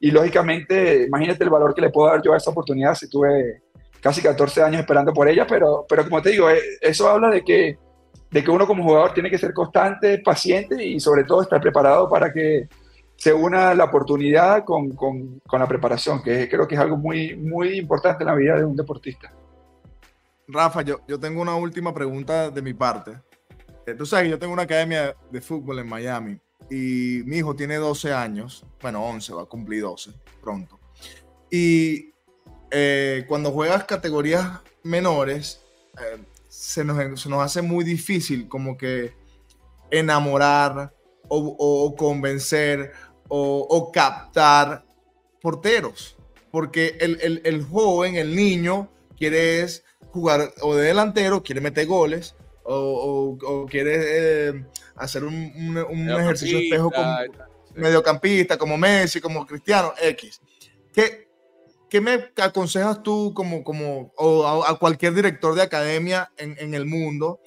y lógicamente, imagínate el valor que le puedo dar yo a esa oportunidad si tuve casi 14 años esperando por ella, pero, pero como te digo, eh, eso habla de que de que uno como jugador tiene que ser constante, paciente y sobre todo estar preparado para que se una la oportunidad con, con, con, la preparación, que creo que es algo muy, muy importante en la vida de un deportista. Rafa, yo, yo tengo una última pregunta de mi parte. Eh, Tú sabes, yo tengo una academia de fútbol en Miami y mi hijo tiene 12 años, bueno, 11, va a cumplir 12 pronto. Y eh, cuando juegas categorías menores, eh, se, nos, se nos hace muy difícil como que enamorar o, o convencer o, o captar porteros. Porque el, el, el joven, el niño, quiere jugar o de delantero, quiere meter goles, o, quiere eh, hacer un, un- un ejercicio de espejo como mediocampista, como Messi, como Cristiano, X. ¿Qué, qué me aconsejas tú como, como o a, cualquier director de academia en, en el mundo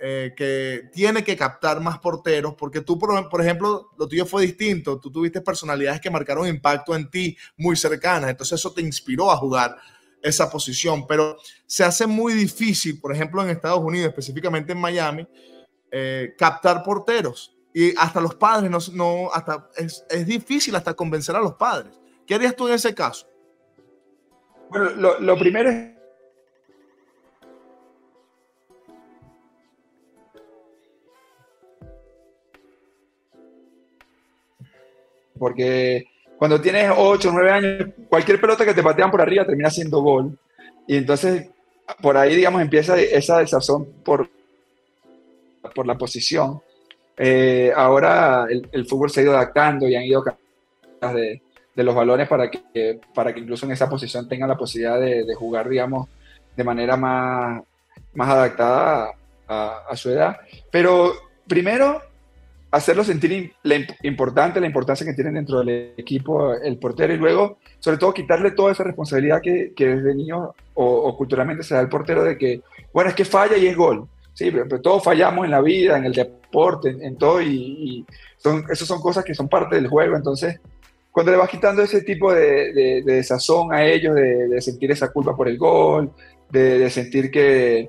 eh, que tiene que captar más porteros? Porque tú, por, por ejemplo, lo tuyo fue distinto. Tú tuviste personalidades que marcaron impacto en ti muy cercanas. Entonces eso te inspiró a jugar esa posición. Pero se hace muy difícil, por ejemplo, en Estados Unidos, específicamente en Miami, eh, captar porteros. Y hasta los padres, no, no hasta es, es difícil hasta convencer a los padres. ¿Qué harías tú en ese caso? Bueno, lo, primero es porque cuando tienes 8 o 9 años, cualquier pelota que te patean por arriba termina siendo gol. Y entonces, por ahí, digamos, empieza esa desazón por, por la posición. Eh, ahora el, el fútbol se ha ido adaptando y han ido de, de los balones para que, para que incluso en esa posición tengan la posibilidad de, jugar, digamos, de manera más, más adaptada a, su edad. Pero primero, hacerlo sentir la imp- importante, la importancia que tienen dentro del equipo el portero y luego, sobre todo, quitarle toda esa responsabilidad que, que desde niño o, culturalmente se da al portero de que, bueno, es que falla y es gol. Sí, pero, pero todos fallamos en la vida, en el deporte, en, en todo, y, y son, esas son cosas que son parte del juego. Entonces, cuando le vas quitando ese tipo de, de, de desazón a ellos, de, de sentir esa culpa por el gol, de sentir que,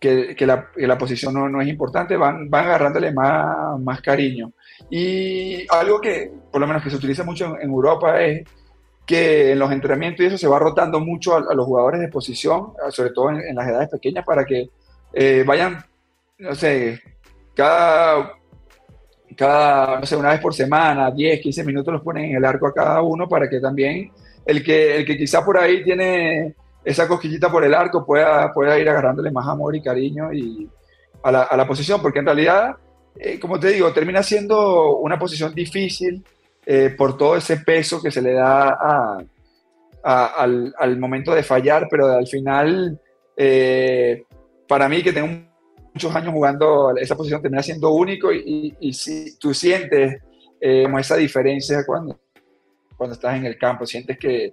que, que la, que la posición no, no es importante, van, van agarrándole más, más cariño. Y algo que, por lo menos que se utiliza mucho en, en Europa es que en los entrenamientos y eso se va rotando mucho a, a los jugadores de posición, sobre todo en, en las edades pequeñas, para que eh, vayan, no sé, cada, cada, no sé, una vez por semana, 10, 15 minutos los ponen en el arco a cada uno para que también el que, el que quizá por ahí tiene esa cosquillita por el arco pueda, pueda ir agarrándole más amor y cariño y a, la, a la posición, porque en realidad, eh, como te digo, termina siendo una posición difícil eh, por todo ese peso que se le da al, al, momento de fallar, pero al final, eh, para mí que tengo muchos años jugando esa posición, termina siendo único y, si tú sientes eh, esa diferencia cuando, cuando estás en el campo, sientes que,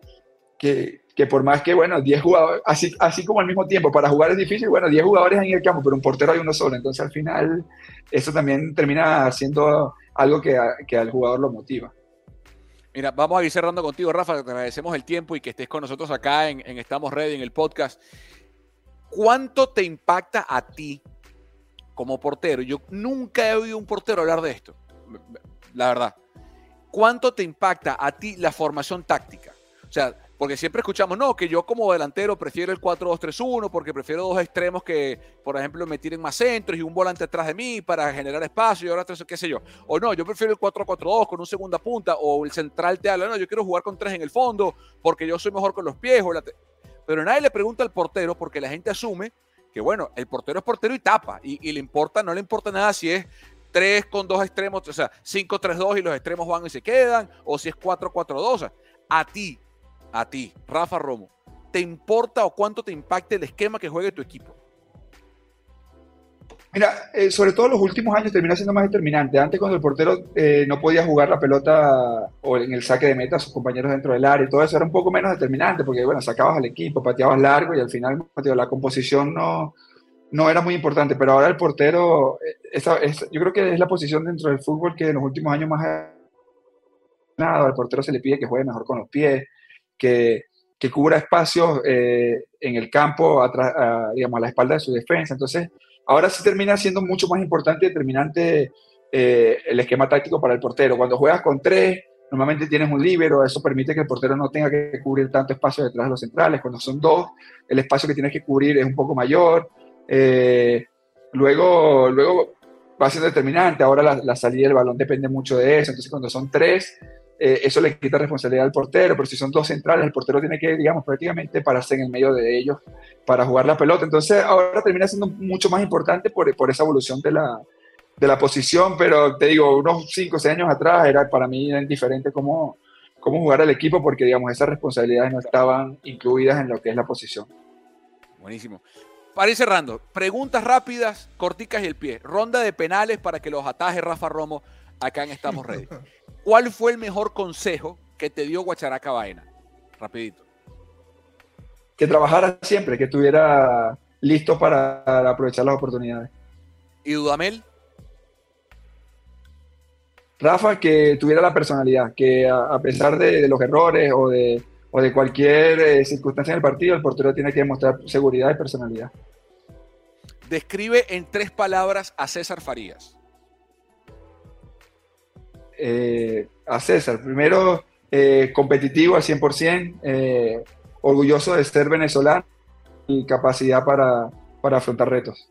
que, que por más que, bueno, 10 jugadores, así, así como al mismo tiempo, para jugar es difícil, bueno, 10 jugadores en el campo, pero un portero hay uno solo, entonces al final eso también termina siendo algo que, a, que al jugador lo motiva. Mira, vamos a ir cerrando contigo, Rafa, te agradecemos el tiempo y que estés con nosotros acá en, en Estamos Ready, en el podcast. ¿Cuánto te impacta a ti como portero? Yo nunca he oído un portero hablar de esto, la verdad. ¿Cuánto te impacta a ti la formación táctica? O sea, porque siempre escuchamos, no, que yo como delantero prefiero el 4-2-3-1 porque prefiero dos extremos que, por ejemplo, me tiren más centros y un volante atrás de mí para generar espacio y ahora qué sé yo. O no, yo prefiero el 4-4-2 con un segunda punta o el central te habla, no, yo quiero jugar con tres en el fondo porque yo soy mejor con los pies. O la Pero nadie le pregunta al portero porque la gente asume que, bueno, el portero es portero y tapa y, y le importa, no le importa nada si es 3 con dos extremos, o sea, 5-3-2 y los extremos van y se quedan, o si es 4-4-2. O sea, a ti, a ti, Rafa Romo, ¿te importa o cuánto te impacta el esquema que juegue tu equipo? Mira, eh, sobre todo los últimos años termina siendo más determinante. Antes cuando el portero eh, no podía jugar la pelota o en el saque de meta a sus compañeros dentro del área todo eso era un poco menos determinante porque, bueno, sacabas al equipo, pateabas largo y al final la composición no, no era muy importante. Pero ahora el portero, eh, esa, esa, yo creo que es la posición dentro del fútbol que en los últimos años más nada, al portero se le pide que juegue mejor con los pies, que, que cubra espacios eh, en el campo, a, digamos, a la espalda de su defensa. Entonces, ahora sí termina siendo mucho más importante y determinante eh, el esquema táctico para el portero. Cuando juegas con tres, normalmente tienes un líbero, eso permite que el portero no tenga que cubrir tanto espacio detrás de los centrales. Cuando son dos, el espacio que tienes que cubrir es un poco mayor. Eh, luego, luego va siendo determinante. Ahora la, la, salida del balón depende mucho de eso. Entonces, cuando son tres, eh, eso le quita responsabilidad al portero. Pero si son dos centrales, el portero tiene que, digamos, prácticamente pararse en el medio de ellos para jugar la pelota. Entonces, ahora termina siendo mucho más importante por, por esa evolución de la, de la posición, pero te digo, unos 5 o 6 años atrás era para mí indiferente cómo, cómo jugar al equipo porque, digamos, esas responsabilidades no estaban incluidas en lo que es la posición. Buenísimo. Para ir cerrando, preguntas rápidas, corticas y el pie. Ronda de penales para que los ataje Rafa Romo acá en Estamos Ready. <laughs> ¿Cuál fue el mejor consejo que te dio Guacharaca Baena? Rapidito. Que trabajara siempre, que estuviera listo para aprovechar las oportunidades. ¿Y Dudamel? Rafa, que tuviera la personalidad, que a, pesar de, los errores o de, o de cualquier eh, circunstancia en el partido, el portero tiene que demostrar seguridad y personalidad. Describe en tres palabras a César Farías. Eh, a César, primero, eh, competitivo al 100%, orgulloso de ser venezolano y capacidad para, para afrontar retos.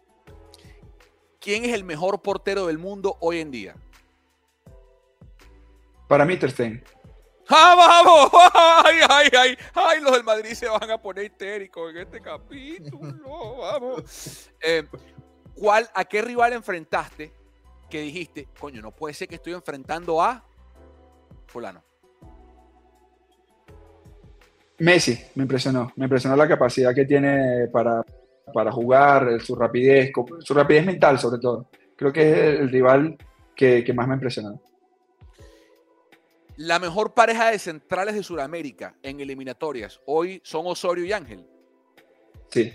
¿Quién es el mejor portero del mundo hoy en día? Para mí, Ter ¡Ah, vamos! <laughs> ¡Ay, ay, ay! ¡Ay, los del Madrid se van a poner histéricos en este capítulo! ¡Vamos! <laughs> Eh, ¿cuál, ¿A qué rival enfrentaste que dijiste, coño, no puede ser que estoy enfrentando a fulano? Messi, me impresionó. Me impresionó la capacidad que tiene para, para jugar, su rapidez, su rapidez mental sobre todo. Creo que es el rival que, que más me ha impresionado la mejor pareja de centrales de Sudamérica en eliminatorias hoy son Osorio y Ángel. Sí,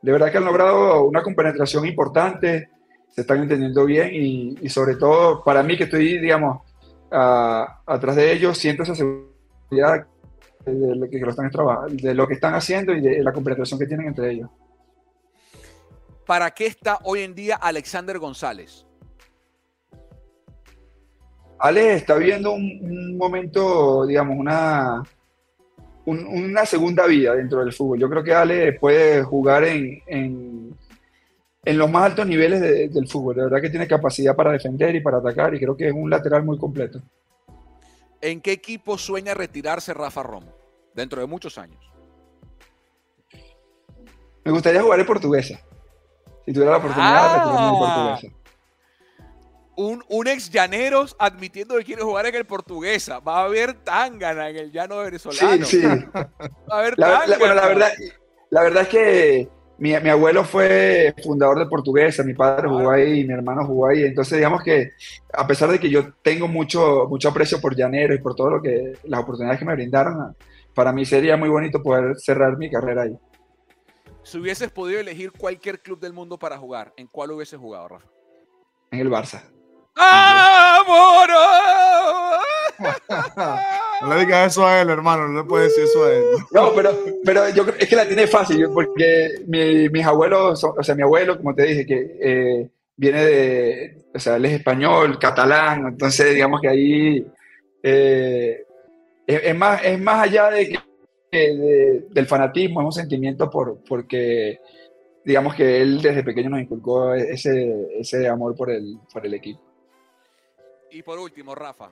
de verdad que han logrado una compenetración importante, se están entendiendo bien y, sobre todo para mí que estoy, digamos, atrás de ellos, siento esa seguridad de lo, que, están, de lo que están haciendo y de la compenetración que tienen entre ellos. ¿Para qué está hoy en día Alexander González? Ale está viendo un, momento, digamos, una, una segunda vida dentro del fútbol. Yo creo que Ale puede jugar en, en, los más altos niveles del fútbol. De verdad que tiene capacidad para defender y para atacar y creo que es un lateral muy completo. ¿En qué equipo sueña retirarse Rafa Romo dentro de muchos años? Me gustaría jugar en portuguesa. Si tuviera la oportunidad de retirarme en ah. portuguesa un, ex llaneros admitiendo que quiere jugar en el portuguesa. Va a haber tangana en el llano venezolano. Sí, sí. Va a haber la, bueno, la verdad, la verdad es que mi, abuelo fue fundador de portuguesa, mi padre jugó ahí, mi hermano jugó ahí. Entonces, digamos que a pesar de que yo tengo mucho, mucho aprecio por llaneros y por todo lo que las oportunidades que me brindaron, para mí sería muy bonito poder cerrar mi carrera ahí. Si hubieses podido elegir cualquier club del mundo para jugar, ¿en cuál hubieses jugado, Rafa? En el Barça. ¡Amor! <laughs> no le digas eso a él, hermano, no le puedes decir eso a él. No, pero, pero yo es que la tiene fácil, porque mis abuelos, o sea, mi abuelo, como te dije, que eh, viene de, o sea, él es español, catalán, entonces digamos que ahí eh, es, más, es más allá de que, del fanatismo, es un sentimiento por, porque digamos que él desde pequeño nos inculcó ese, ese amor por el, por el equipo. Y por último, Rafa,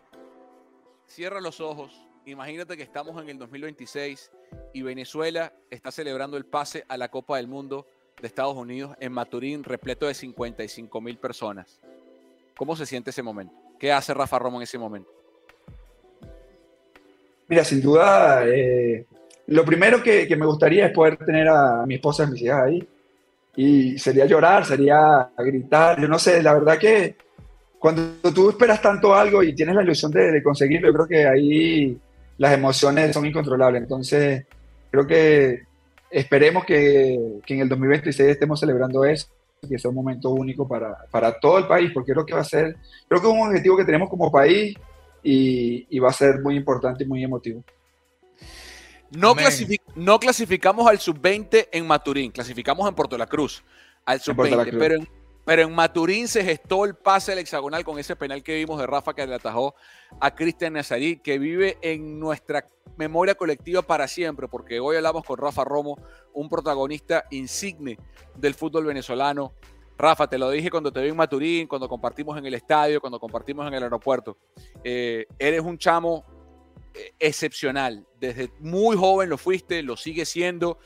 cierra los ojos. Imagínate que estamos en el 2026 y Venezuela está celebrando el pase a la Copa del Mundo de Estados Unidos en Maturín, repleto de 55 mil personas. ¿Cómo se siente ese momento? ¿Qué hace Rafa Romo en ese momento? Mira, sin duda, eh, lo primero que, me gustaría es poder tener a mi esposa y mis hijas ahí. Y sería llorar, sería gritar. Yo no sé, la verdad que cuando tú esperas tanto algo y tienes la ilusión de, conseguirlo, yo creo que ahí las emociones son incontrolables. Entonces, creo que esperemos que, que en el 2026 estemos celebrando eso, que sea un momento único para, para, todo el país, porque creo que va a ser, creo que es un objetivo que tenemos como país y, y va a ser muy importante y muy emotivo. No, no clasificamos al sub-20 en Maturín, clasificamos en Puerto La Cruz al sub-20, pero en Pero en Maturín se gestó el pase al hexagonal con ese penal que vimos de Rafa que le atajó a Cristian Nazarí, que vive en nuestra memoria colectiva para siempre, porque hoy hablamos con Rafa Romo, un protagonista insigne del fútbol venezolano. Rafa, te lo dije cuando te vi en Maturín, cuando compartimos en el estadio, cuando compartimos en el aeropuerto. Eh, eres un chamo eh, excepcional. Desde muy joven lo fuiste, lo sigue siendo.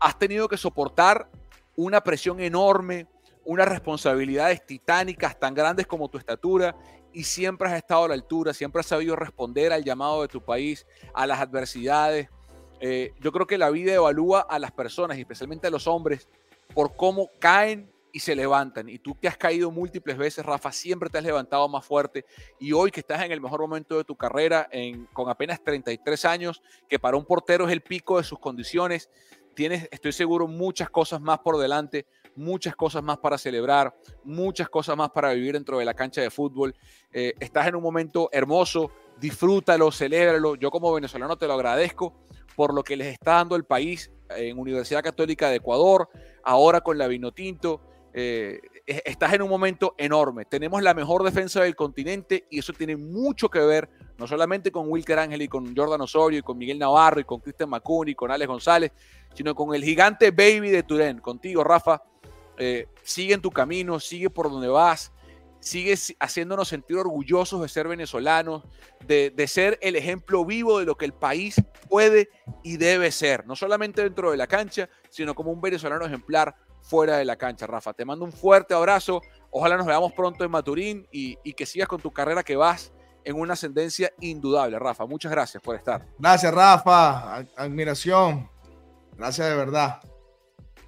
Has tenido que soportar una presión enorme, unas responsabilidades titánicas tan grandes como tu estatura y siempre has estado a la altura, siempre has sabido responder al llamado de tu país, a las adversidades. Eh, yo creo que la vida evalúa a las personas, especialmente a los hombres, por cómo caen y se levantan. Y tú que has caído múltiples veces, Rafa, siempre te has levantado más fuerte. Y hoy que estás en el mejor momento de tu carrera, con apenas 33 años, que para un portero es el pico de sus condiciones, tienes, estoy seguro, muchas cosas más por delante muchas cosas más para celebrar, muchas cosas más para vivir dentro de la cancha de fútbol. Eh, estás en un momento hermoso, disfrútalo, celébralo. Yo como venezolano te lo agradezco por lo que les está dando el país en Universidad Católica de Ecuador, ahora con la Vinotinto. Eh, estás en un momento enorme. Tenemos la mejor defensa del continente y eso tiene mucho que ver, no solamente con Wilker Ángel y con Jordan Osorio y con Miguel Navarro y con Cristian Macuni y con Alex González, sino con el gigante baby de Turén, contigo, Rafa, eh, sigue en tu camino, sigue por donde vas, sigue haciéndonos sentir orgullosos de ser venezolanos, de, ser el ejemplo vivo de lo que el país puede y debe ser, no solamente dentro de la cancha, sino como un venezolano ejemplar fuera de la cancha, Rafa. Te mando un fuerte abrazo, ojalá nos veamos pronto en Maturín y, y que sigas con tu carrera que vas en una ascendencia indudable, Rafa. Muchas gracias por estar. Gracias, Rafa. Admiración. Gracias de verdad.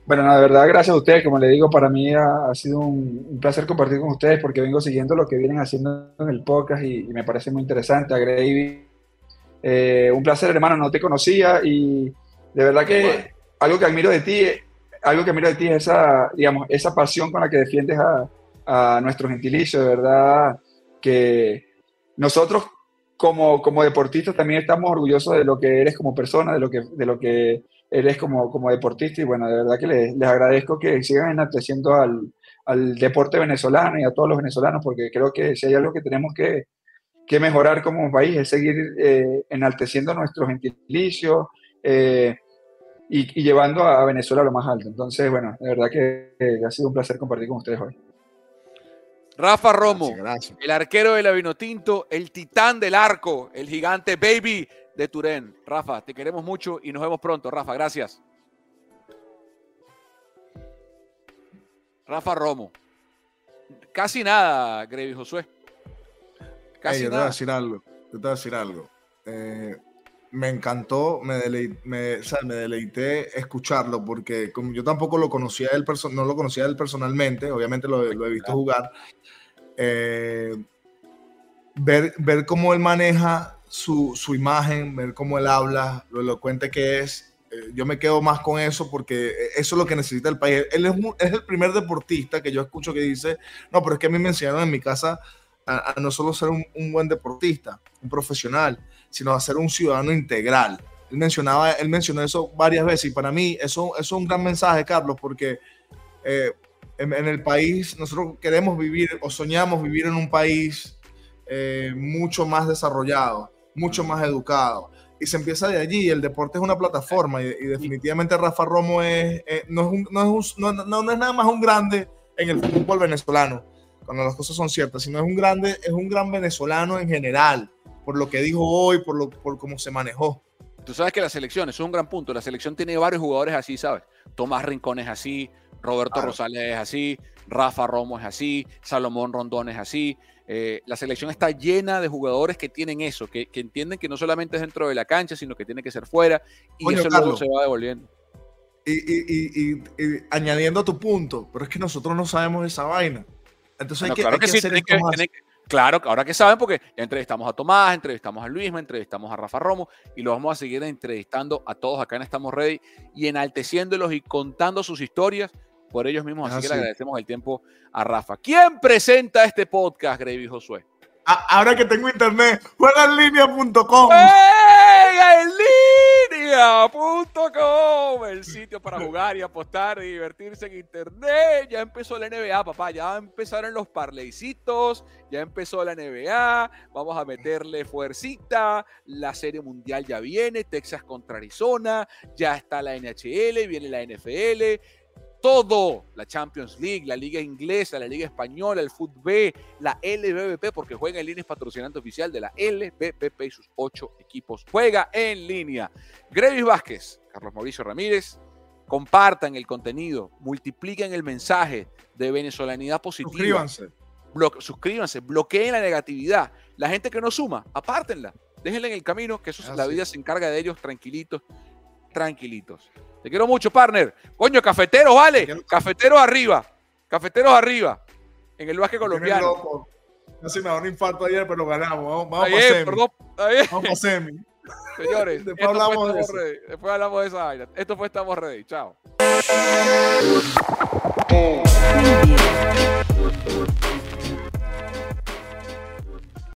Bueno, la verdad, gracias a ustedes. Como le digo, para mí ha, sido un, placer compartir con ustedes porque vengo siguiendo lo que vienen haciendo en el podcast y, me parece muy interesante. A Gravy, eh, un placer, hermano, no te conocía y de verdad que algo que admiro de ti, algo que admiro de ti es esa, digamos, esa pasión con la que defiendes a, a nuestro gentilicio. De verdad que nosotros como, como deportistas también estamos orgullosos de lo que eres como persona, de lo que, de lo que eres como, como deportista y bueno, de verdad que les, les agradezco que sigan enalteciendo al, al, deporte venezolano y a todos los venezolanos porque creo que si hay algo que tenemos que, que mejorar como país es seguir eh, enalteciendo nuestro gentilicio eh, y, y, llevando a Venezuela a lo más alto. Entonces, bueno, de verdad que, ha sido un placer compartir con ustedes hoy. Rafa Romo, el arquero de la Vinotinto, el titán del arco, el gigante baby de Turén. Rafa, te queremos mucho y nos vemos pronto. Rafa, gracias. Rafa Romo. Casi nada, Grevi Josué. Casi nada. Te voy a decir algo. Te voy a decir algo. Eh, me encantó, me, deleité escucharlo porque como yo tampoco lo conocía él, no lo conocía él personalmente, obviamente lo, he visto jugar. Eh, ver, ver cómo él maneja su, su, imagen, ver cómo él habla, lo elocuente que es. Eh, yo me quedo más con eso porque eso es lo que necesita el país. Él es, es, el primer deportista que yo escucho que dice, no, pero es que a mí me enseñaron en mi casa a, no solo ser un, buen deportista, un profesional, sino a ser un ciudadano integral. Él mencionaba, él mencionó eso varias veces y para mí eso, es un gran mensaje, Carlos, porque eh, en, en, el país nosotros queremos vivir o soñamos vivir en un país eh, mucho más desarrollado mucho más educado. Y se empieza de allí. El deporte es una plataforma y, definitivamente Rafa Romo es, eh, no, es no, es no, no, es nada más un grande en el fútbol venezolano, cuando las cosas son ciertas, sino es un grande, es un gran venezolano en general, por lo que dijo hoy, por, lo, por cómo se manejó. Tú sabes que la selección, es un gran punto, la selección tiene varios jugadores así, ¿sabes? Tomás Rincón es así, Roberto Rosales es así, Rafa Romo es así, Salomón Rondón es así. Eh, la selección está llena de jugadores que tienen eso, que, entienden que no solamente es dentro de la cancha, sino que tiene que ser fuera, y eso luego se va devolviendo. Y, añadiendo a tu punto, pero es que nosotros no sabemos esa vaina. Entonces hay que, claro que, sí, Claro, ahora que saben, porque ya entrevistamos a Tomás, entrevistamos a Luisma, entrevistamos a Rafa Romo y lo vamos a seguir entrevistando a todos acá en Estamos Ready y enalteciéndolos y contando sus historias por ellos mismos. Así que le agradecemos el tiempo a Rafa. ¿Quién presenta este podcast, Gravy Josué? ahora que tengo internet, juegaenlinea.com. ¡Juega en línea! Betliga.com, el sitio para jugar y apostar y divertirse en internet. Ya empezó la NBA, papá. Ya empezaron los parleycitos. Ya empezó la NBA. Vamos a meterle fuercita. La serie mundial ya viene. Texas contra Arizona. Ya está la NHL. Viene la NFL todo, la Champions League, la Liga Inglesa, la Liga Española, el Fútbol, la LBBP, porque juega en línea es patrocinante oficial de la LBBP y sus ocho equipos. Juega en línea. Grevis Vázquez, Carlos Mauricio Ramírez, compartan el contenido, multipliquen el mensaje de venezolanidad positiva. Suscríbanse. suscríbanse, bloqueen la negatividad. La gente que no suma, apártenla. Déjenla en el camino, que eso, la vida se encarga de ellos tranquilitos, tranquilitos. Te quiero mucho, partner. Coño, cafeteros, vale. Cafeteros arriba. Cafeteros arriba. En el básquet colombiano. Casi me da un infarto ayer, pero ganamos. Vamos, vamos semi. Perdón, vamos a semi. Señores, <laughs> después hablamos, de eso. después hablamos de esa vaina. Esto fue Estamos Ready. Chao.